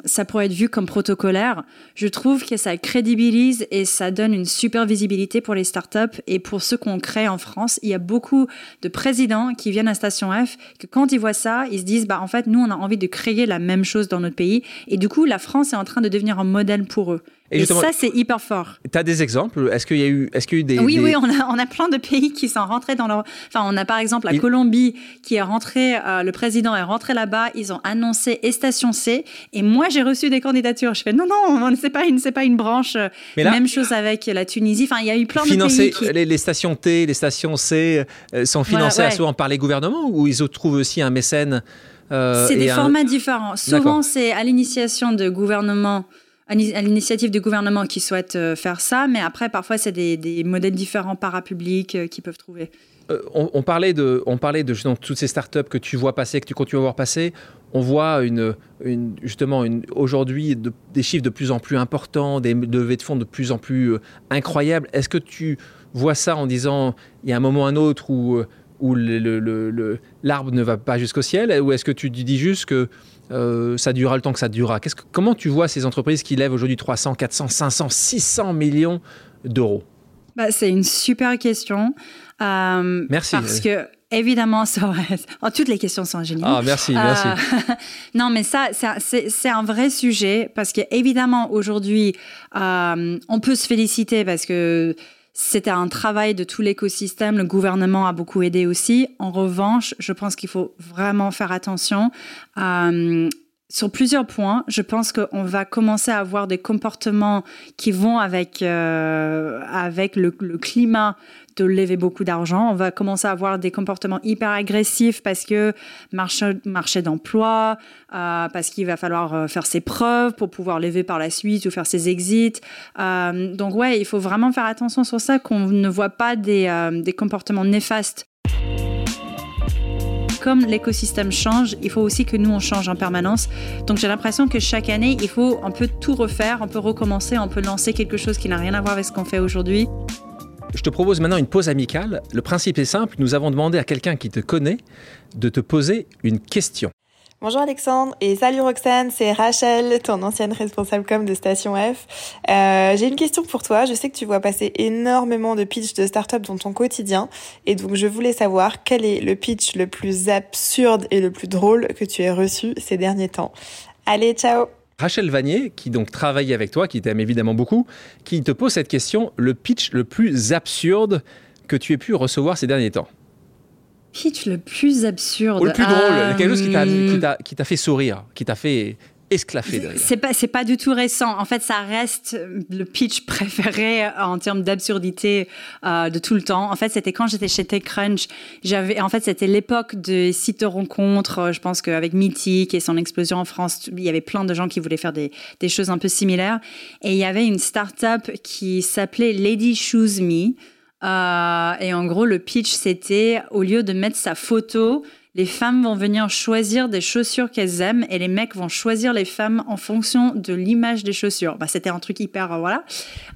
ça pourrait être vu comme protocolaire, je trouve que ça crédibilise et ça donne une super visibilité pour les startups et pour ceux qu'on crée en France. Il y a beaucoup de présidents qui viennent à Station F que quand ils voient ça, ils se disent, bah en fait, nous, on a envie de créer la même chose dans notre pays. Et du coup, la France est en train de devenir un modèle pour eux. Et, ça, c'est hyper fort. Tu as des exemples? Est-ce qu'il y a eu, est-ce qu'il y a eu des... Oui, oui, on a, on a plein de pays qui sont rentrés dans leur... Enfin, on a par exemple la Colombie qui est rentrée, euh, le président est rentré là-bas, ils ont annoncé Station C, et moi, j'ai reçu des candidatures. Je fais, non, non, c'est pas une, c'est pas une branche. Mais Même chose avec la Tunisie. Enfin, il y a eu plein de pays qui... les, les, stations T, les stations C euh, sont financées souvent par les gouvernements ou ils trouvent aussi un mécène euh, c'est des formats différents. Souvent, c'est à l'initiation de gouvernements à l'initiative du gouvernement qui souhaite euh, faire ça, mais après, parfois, c'est des, modèles différents parapublics euh, qui peuvent trouver. on, parlait de, on parlait de toutes ces startups que tu vois passer, que tu continues à voir passer. On voit une, justement aujourd'hui des chiffres de plus en plus importants, des levées de fonds de plus en plus incroyables. Est-ce que tu vois ça en disant il y a un moment ou un autre où où l'arbre ne va pas jusqu'au ciel Ou est-ce que tu dis juste que euh, ça durera le temps que ça durera? Que, Comment tu vois ces entreprises qui lèvent aujourd'hui 300, 400, 500, 600 millions d'euros? Bah, C'est une super question. Euh, merci. Parce que Évidemment, ça oh, toutes les questions sont géniales. Ah, merci, merci. Euh, non, mais ça, c'est un vrai sujet parce que évidemment aujourd'hui, on peut se féliciter parce que c'était un travail de tout l'écosystème. Le gouvernement a beaucoup aidé aussi. En revanche, je pense qu'il faut vraiment faire attention. Euh, sur plusieurs points, je pense qu'on va commencer à avoir des comportements qui vont avec, euh, avec le, climat de lever beaucoup d'argent. On va commencer à avoir des comportements hyper agressifs parce que marché, marché d'emploi, euh, parce qu'il va falloir euh, faire ses preuves pour pouvoir lever par la suite ou faire ses exits. Donc ouais, il faut vraiment faire attention sur ça, qu'on ne voit pas des, des comportements néfastes comme l'écosystème change, il faut aussi que nous, on change en permanence. Donc j'ai l'impression que chaque année, il faut un peu tout refaire, on peut recommencer, on peut lancer quelque chose qui n'a rien à voir avec ce qu'on fait aujourd'hui. Je te propose maintenant une pause amicale. Le principe est simple, nous avons demandé à quelqu'un qui te connaît de te poser une question. Bonjour Alexandre et salut Roxane, c'est Rachel, ton ancienne responsable com de Station F. Euh, J'ai une question pour toi. Je sais que tu vois passer énormément de pitch de start-up dans ton quotidien et donc je voulais savoir quel est le pitch le plus absurde et le plus drôle que tu aies reçu ces derniers temps. Allez, ciao Rachel Vanier, qui donc travaille avec toi, qui t'aime évidemment beaucoup, qui te pose cette question, le pitch le plus absurde que tu aies pu recevoir ces derniers temps pitch le plus absurde. Ou le plus drôle, euh, quelque chose qui t'a fait sourire, qui t'a fait. C'est pas, c'est pas du tout récent. En fait, ça reste le pitch préféré en termes d'absurdité euh, de tout le temps. En fait, c'était quand j'étais chez TechCrunch. J'avais, en fait, c'était l'époque des sites de rencontres. Je pense qu'avec Mythic et son explosion en France, il y avait plein de gens qui voulaient faire des, des choses un peu similaires. Et il y avait une start-up qui s'appelait Lady Shoes Me. Euh, et en gros, le pitch, c'était au lieu de mettre sa photo, les femmes vont venir choisir des chaussures qu'elles aiment et les mecs vont choisir les femmes en fonction de l'image des chaussures. Bah, c'était un truc hyper, euh, voilà.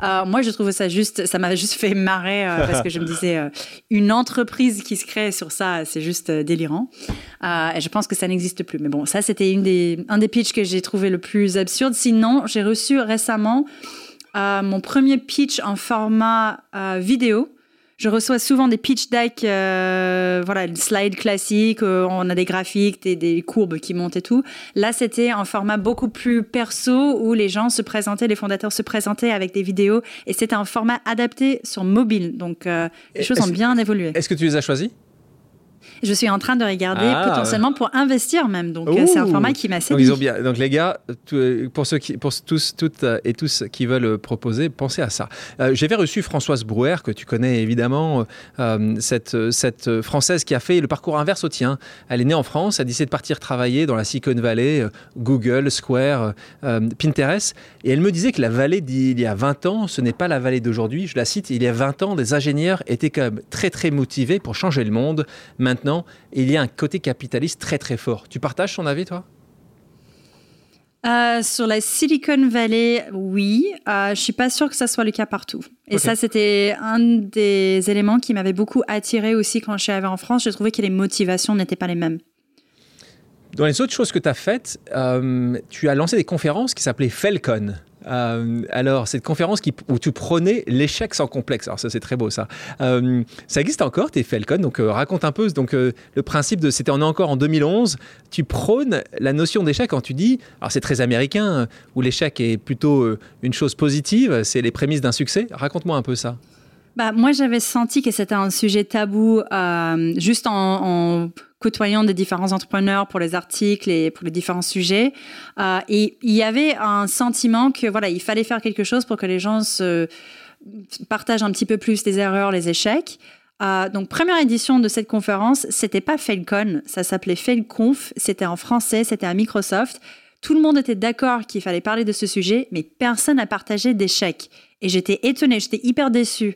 Euh, moi, je trouve ça juste, ça m'a juste fait marrer parce que je me disais, une entreprise qui se crée sur ça, c'est juste délirant. et je pense que ça n'existe plus. Mais bon, ça, c'était un des pitchs que j'ai trouvé le plus absurde. Sinon, j'ai reçu récemment mon premier pitch en format vidéo je reçois souvent des pitch decks, euh, voilà, une slide classique, euh, on a des graphiques, des, des, courbes qui montent et tout. Là, c'était en format beaucoup plus perso où les gens se présentaient, les fondateurs se présentaient avec des vidéos et c'était un format adapté sur mobile. Donc, euh, les choses ont bien évolué. Est-ce que tu les as choisis je suis en train de regarder ah, potentiellement pour investir même. Donc euh, c'est un format qui m'a séduit. Donc, ils ont bien. Donc les gars, euh, pour ceux qui, pour tous, toutes euh, et tous qui veulent proposer, pensez à ça. J'avais reçu Françoise Brouwer que tu connais évidemment, cette cette française qui a fait le parcours inverse au tien. Elle est née en France, elle a décidé de partir travailler dans la Silicon Valley, Google, Square, Pinterest, et elle me disait que la vallée d'il y a 20 ans, ce n'est pas la vallée d'aujourd'hui. Je la cite. Il y a 20 ans, des ingénieurs étaient quand même très très motivés pour changer le monde. Maintenant il y a un côté capitaliste très très fort. Tu partages son avis, toi? Euh, sur la Silicon Valley, oui. Euh, je suis pas sûre que ça soit le cas partout. Et ça, c'était un des éléments qui m'avait beaucoup attiré aussi quand je suis arrivée en France. J'ai trouvé que les motivations n'étaient pas les mêmes. Dans les autres choses que tu as faites, euh, tu as lancé des conférences qui s'appelaient Falcon. Euh, alors, cette conférence où tu prenais l'échec sans complexe. Alors, ça, c'est très beau, ça. Euh, ça existe encore, tes Falcon. Donc, euh, raconte un peu. Donc, le principe de. C'était encore en 2011. Tu prônes la notion d'échec quand tu dis. Alors, c'est très américain, où l'échec est plutôt une chose positive. C'est les prémices d'un succès. Raconte-moi un peu ça. Bah, moi, j'avais senti que c'était un sujet tabou juste en côtoyant des différents entrepreneurs pour les articles et pour les différents sujets. Euh, et il y avait un sentiment que voilà, il fallait faire quelque chose pour que les gens se partagent un petit peu plus les erreurs, les échecs. Euh, donc première édition de cette conférence, c'était pas Failcon, ça s'appelait Failconf, c'était en français, c'était à Microsoft. Tout le monde était d'accord qu'il fallait parler de ce sujet, mais personne n'a partagé d'échecs. Et j'étais étonnée, j'étais hyper déçue.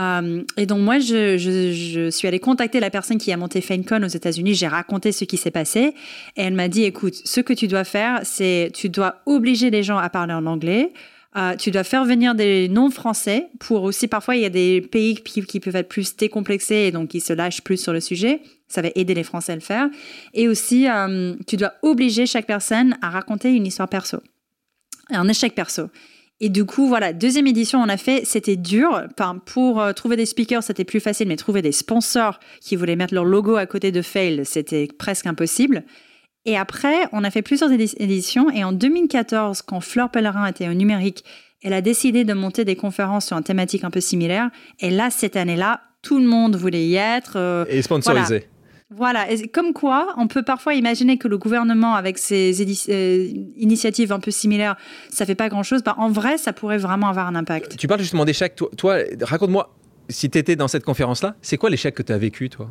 Euh, et donc moi, je, suis allée contacter la personne qui a monté FameCon aux États-Unis. J'ai raconté ce qui s'est passé et elle m'a dit "Écoute, ce que tu dois faire, c'est tu dois obliger les gens à parler en anglais." Euh, tu dois faire venir des non-français pour aussi, parfois, il y a des pays qui, qui, peuvent être plus décomplexés et donc ils se lâchent plus sur le sujet. Ça va aider les Français à le faire. Et aussi, euh, tu dois obliger chaque personne à raconter une histoire perso, un échec perso. Et du coup, voilà, deuxième édition, on a fait, c'était dur. Enfin, pour euh, trouver des speakers, c'était plus facile, mais trouver des sponsors qui voulaient mettre leur logo à côté de Fail, c'était presque impossible. Et après, on a fait plusieurs éditions. Et en 2014, quand Fleur Pellerin était au numérique elle a décidé de monter des conférences sur une thématique un peu similaire. Et là, cette année-là, tout le monde voulait y être. euh, Et sponsorisé. voilà, Et comme quoi, on peut parfois imaginer que le gouvernement, avec ses euh, initiatives un peu similaires, ça fait pas grand-chose. Bah, en vrai, ça pourrait vraiment avoir un impact. Tu parles justement d'échecs. Toi, toi raconte-moi, si tu étais dans cette conférence-là, c'est quoi l'échec que tu as vécu, toi?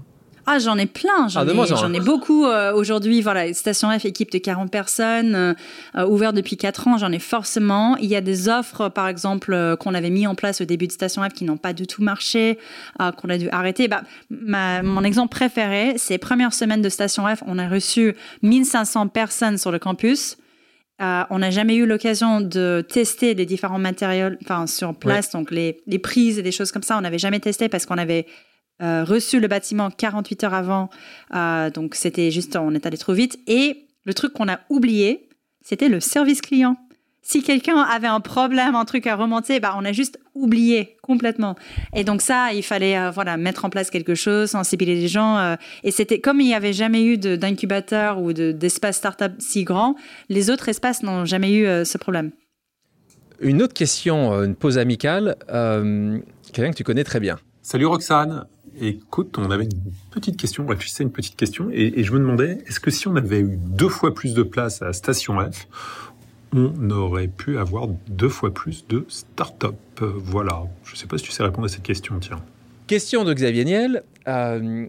Ah, j'en ai plein, j'en Ah, ai, donne-moi-en, j'en ai beaucoup euh, aujourd'hui. Voilà, Station F, équipe de 40 personnes, euh, euh, ouvert depuis 4 ans, j'en ai forcément. Il y a des offres, par exemple, euh, qu'on avait mis en place au début de Station F qui n'ont pas du tout marché, qu'on a dû arrêter. Bah, ma- mon exemple préféré, c'est première semaine de Station F, on a reçu 1500 personnes sur le campus. Euh, on n'a jamais eu l'occasion de tester les différents matériaux enfin, sur place, donc les, les prises et des choses comme ça. On n'avait jamais testé parce qu'on avait euh, reçu le bâtiment 48 heures avant. Euh, donc c'était juste, on est allé trop vite. Et le truc qu'on a oublié, c'était le service client. Si quelqu'un avait un problème, un truc à remonter, bah, on a juste oublié complètement. Et donc ça, il fallait euh, voilà mettre en place quelque chose, sensibiliser les gens. euh, et c'était comme il n'y avait jamais eu de- d'incubateur ou de- d'espace startup si grand, les autres espaces n'ont jamais eu euh, ce problème. Une autre question, une pause amicale, euh, quelqu'un que tu connais très bien. Salut Roxane. Écoute, on avait une petite question, on réfléchissait à une petite question, et, je me demandais, est-ce que si on avait eu deux fois plus de place à Station F, on aurait pu avoir deux fois plus de start-up? Voilà. Je ne sais pas si tu sais répondre à cette question, tiens. Question de Xavier Niel. euh,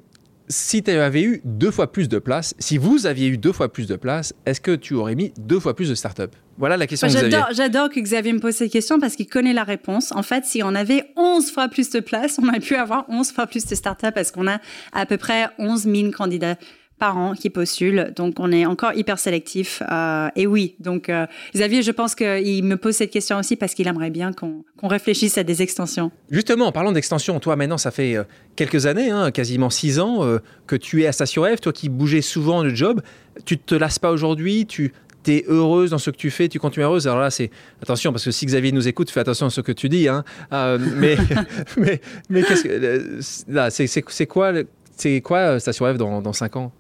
si tu avais eu deux fois plus de place, si vous aviez eu deux fois plus de place, est-ce que tu aurais mis deux fois plus de start-up? Voilà la question Xavier. J'adore, j'adore que Xavier me pose cette question parce qu'il connaît la réponse. En fait, si on avait 11 fois plus de place, on aurait pu avoir 11 fois plus de startups parce qu'on a à peu près 11 000 candidats par an qui postulent. Donc, on est encore hyper sélectif. Euh, et oui, donc euh, Xavier, je pense qu'il me pose cette question aussi parce qu'il aimerait bien qu'on, réfléchisse à des extensions. Justement, en parlant d'extension, toi maintenant, ça fait euh, quelques années, hein, quasiment six ans, euh, que tu es à Station F, toi qui bougeais souvent de job. Tu te lasses pas aujourd'hui Tu es heureuse dans ce que tu fais Tu continues heureuse Alors là, c'est attention, parce que si Xavier nous écoute, fais attention à ce que tu dis. hein. Euh, mais mais, mais qu'est-ce que. euh, là, c'est, c'est, c'est quoi, c'est quoi euh, Station F dans, dans cinq ans?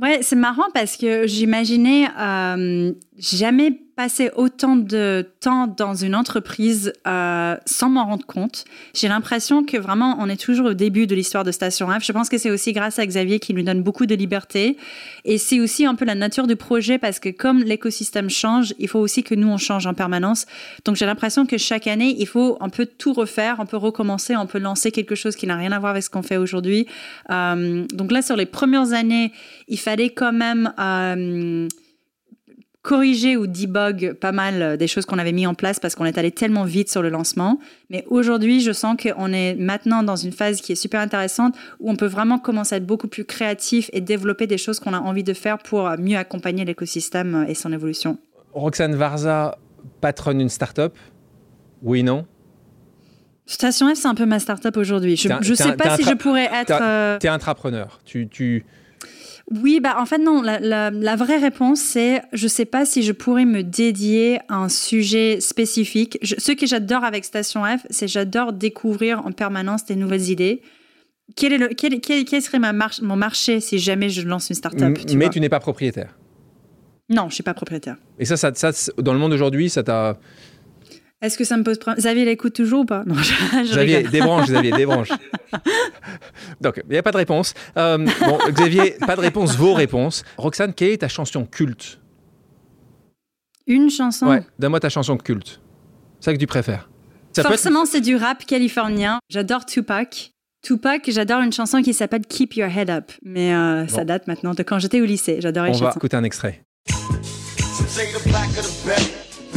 Ouais, c'est marrant parce que j'imaginais euh, jamais passer autant de temps dans une entreprise euh, sans m'en rendre compte. J'ai l'impression que vraiment on est toujours au début de l'histoire de Station F. Je pense que c'est aussi grâce à Xavier qui nous donne beaucoup de liberté et c'est aussi un peu la nature du projet parce que comme l'écosystème change, il faut aussi que nous on change en permanence. Donc j'ai l'impression que chaque année il faut un peu tout refaire, on peut recommencer, on peut lancer quelque chose qui n'a rien à voir avec ce qu'on fait aujourd'hui. Euh, donc là sur les premières années, il fallait quand même euh, corriger ou debug pas mal euh, des choses qu'on avait mis en place parce qu'on est allé tellement vite sur le lancement. Mais aujourd'hui, je sens qu'on est maintenant dans une phase qui est super intéressante où on peut vraiment commencer à être beaucoup plus créatif et développer des choses qu'on a envie de faire pour euh, mieux accompagner l'écosystème euh, et son évolution. Roxane Varza patronne une start-up Oui, non? Station F, c'est un peu ma start-up aujourd'hui. Je ne sais pas si je pourrais être... Tu es intrapreneur. Tu, tu, Oui, bah en fait non. La, la- la vraie réponse c'est je sais pas si je pourrais me dédier à un sujet spécifique. Je- ce que j'adore avec Station F, c'est j'adore découvrir en permanence des nouvelles idées. Quel, est le, quel, quel- quel serait ma mon marché si jamais je lance une start-up tu mais vois? tu n'es pas propriétaire. Non, je suis pas propriétaire. Et ça, ça, ça, dans le monde d'aujourd'hui, ça t'a. Est-ce que ça me pose problème Xavier l'écoute toujours ou pas? Non, je, je Xavier, rigole. débranche, Xavier, débranche. Donc, il n'y a pas de réponse. Euh, bon, Xavier, pas de réponse, vos réponses. Roxane, quelle est ta chanson culte? Une chanson? Ouais, donne-moi ta chanson culte. C'est ça que tu préfères. Ça peut être- Forcément, c'est du rap californien. J'adore Tupac. Tupac, j'adore une chanson qui s'appelle Keep Your Head Up. Mais euh, ça date maintenant de quand j'étais au lycée. J'adorais On va chanson. écouter un extrait.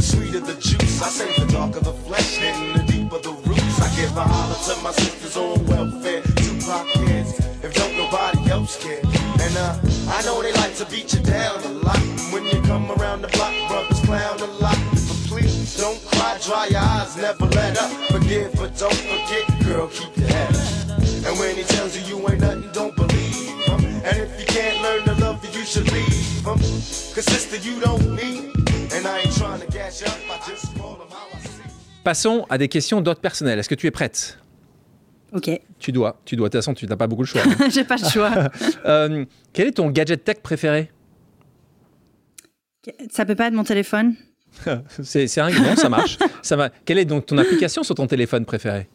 Some say the juice. I say the darker the flesh, and the deeper the roots. I give a holler to my sisters on welfare, Tupac kids, if don't nobody else care. And uh, I know they like to beat you down a lot. When you come around the block, brothers clown a lot. But please don't cry, dry your eyes, never let up. Forgive, but don't forget, Passons à des questions d'ordre personnel. Est-ce que tu es prête? Ok, Tu dois, tu dois. De toute façon, tu n'as pas beaucoup de choix. hein. j'ai pas le choix. Euh, quel est ton gadget tech préféré? Ça peut pas être mon téléphone? C'est un bon, ça marche. Ça va. Quelle est donc ton application sur ton téléphone préféré?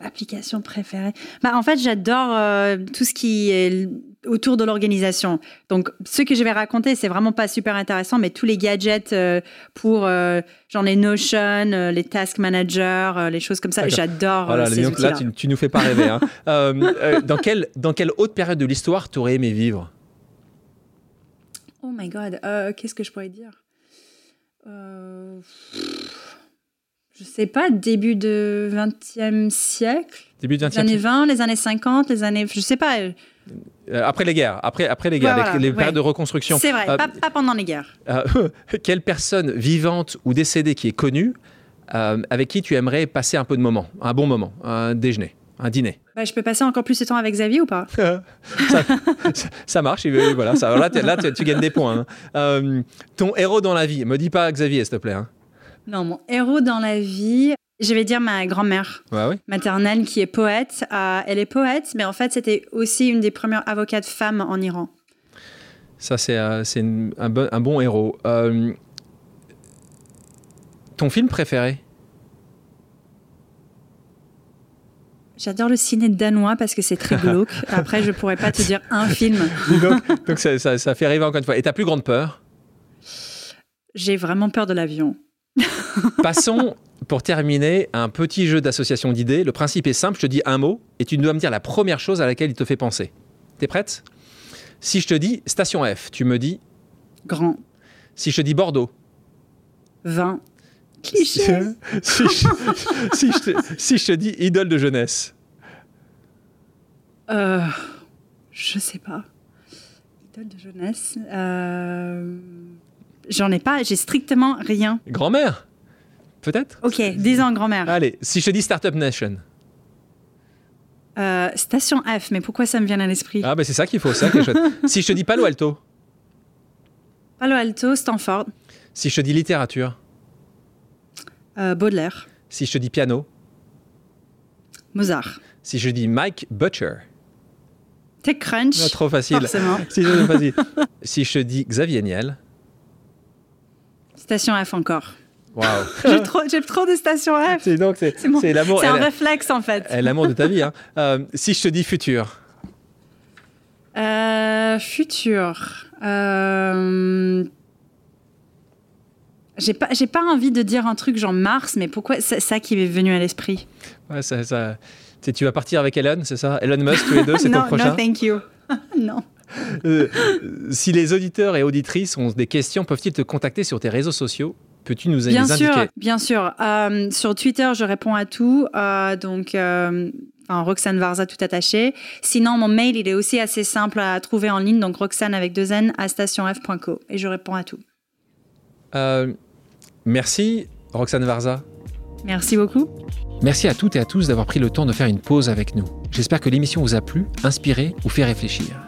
Application préférée. Bah, en fait, j'adore euh, tout ce qui est autour de l'organisation. Donc, ce que je vais raconter, c'est vraiment pas super intéressant, mais tous les gadgets euh, pour, euh, genre les Notion, euh, les Task Manager, euh, les choses comme ça, j'adore Voilà, ces donc là, outils-là. tu, tu nous fais pas rêver. hein. Euh, euh, dans, quelle, dans quelle autre période de l'histoire t'aurais aimé vivre? Oh my God, euh, qu'est-ce que je pourrais dire? Euh, Je sais pas, début de 20e siècle Début du Les 20e années siècle 20, les années 50, les années... Je sais pas. Euh, Après les guerres, après, après les guerres, voilà, les ouais. périodes de reconstruction. C'est vrai, Euh, pas, pas pendant les guerres. Euh, quelle personne vivante ou décédée qui est connue, avec qui tu aimerais passer un peu de moment, un bon moment, un déjeuner, un dîner? Bah, je peux passer encore plus de temps avec Xavier ou pas? Ça, marche, voilà. Ça, là, tu, tu gagnes des points. hein. Euh, ton héros dans la vie, me dis pas Xavier, s'il te plaît. hein. Non, mon héros dans la vie, je vais dire ma grand-mère oui. maternelle qui est poète. Euh, elle est poète, mais en fait, c'était aussi une des premières avocates femmes en Iran. Ça, c'est euh, un, bon, un bon héros. Euh, ton film préféré? J'adore le ciné danois parce que c'est très glauque. Après, je pourrais pas te dire un film. Donc ça, ça- ça fait rêver encore une fois. Et ta plus grande peur? J'ai vraiment peur de l'avion. Passons, pour terminer, un petit jeu d'association d'idées. Le principe est simple, je te dis un mot et tu dois me dire la première chose à laquelle il te fait penser. T'es prête? Si je te dis station F, tu me dis. Grand. Si je te dis Bordeaux. 20. Cliché. si, je, si je te, si je te dis idole de jeunesse. Euh, je sais pas. Idole de jeunesse. Euh, J'en ai pas, j'ai strictement rien. Grand-mère? Peut-être Ok, 10 ans, grand-mère. Allez, si je te dis Startup Nation. Euh, station F, mais pourquoi ça me vient à l'esprit? Ah, ben c'est ça qu'il faut, ça qui est chouette. Si je te dis Palo Alto. Palo Alto, Stanford, Si je te dis littérature. euh, Baudelaire, Si je te dis piano. Mozart. Si je dis Mike Butcher. TechCrunch, Ah, trop facile. forcément. Si, trop facile. si je te dis Xavier Niel. Station F encore. Waouh. J'ai trop, j'ai trop de stations F. C'est donc c'est l'amour. C'est un réflexe en fait. l'amour de ta vie. hein. Euh, si je te dis futur. Euh, futur. Euh, J'ai pas, j'ai pas envie de dire un truc genre Mars, mais pourquoi c'est ça qui est venu à l'esprit Ouais, ça, ça- tu vas partir avec Elon, c'est ça? Elon Musk tous les deux, c'est Non, ton prochain? no thank you. non. Euh, si les auditeurs et auditrices ont des questions, peuvent-ils te contacter sur tes réseaux sociaux? Peux-tu nous Bien les sûr, bien sûr. Euh, sur Twitter, je réponds à tout. euh, donc, euh, enfin, Roxane Varza tout attaché. Sinon, mon mail, il est aussi assez simple à trouver en ligne. Donc, Roxane avec deux N à stationf.co. Et je réponds à tout. Merci, Roxane Varza. Merci beaucoup. Merci à toutes et à tous d'avoir pris le temps de faire une pause avec nous. J'espère que l'émission vous a plu, inspiré ou fait réfléchir.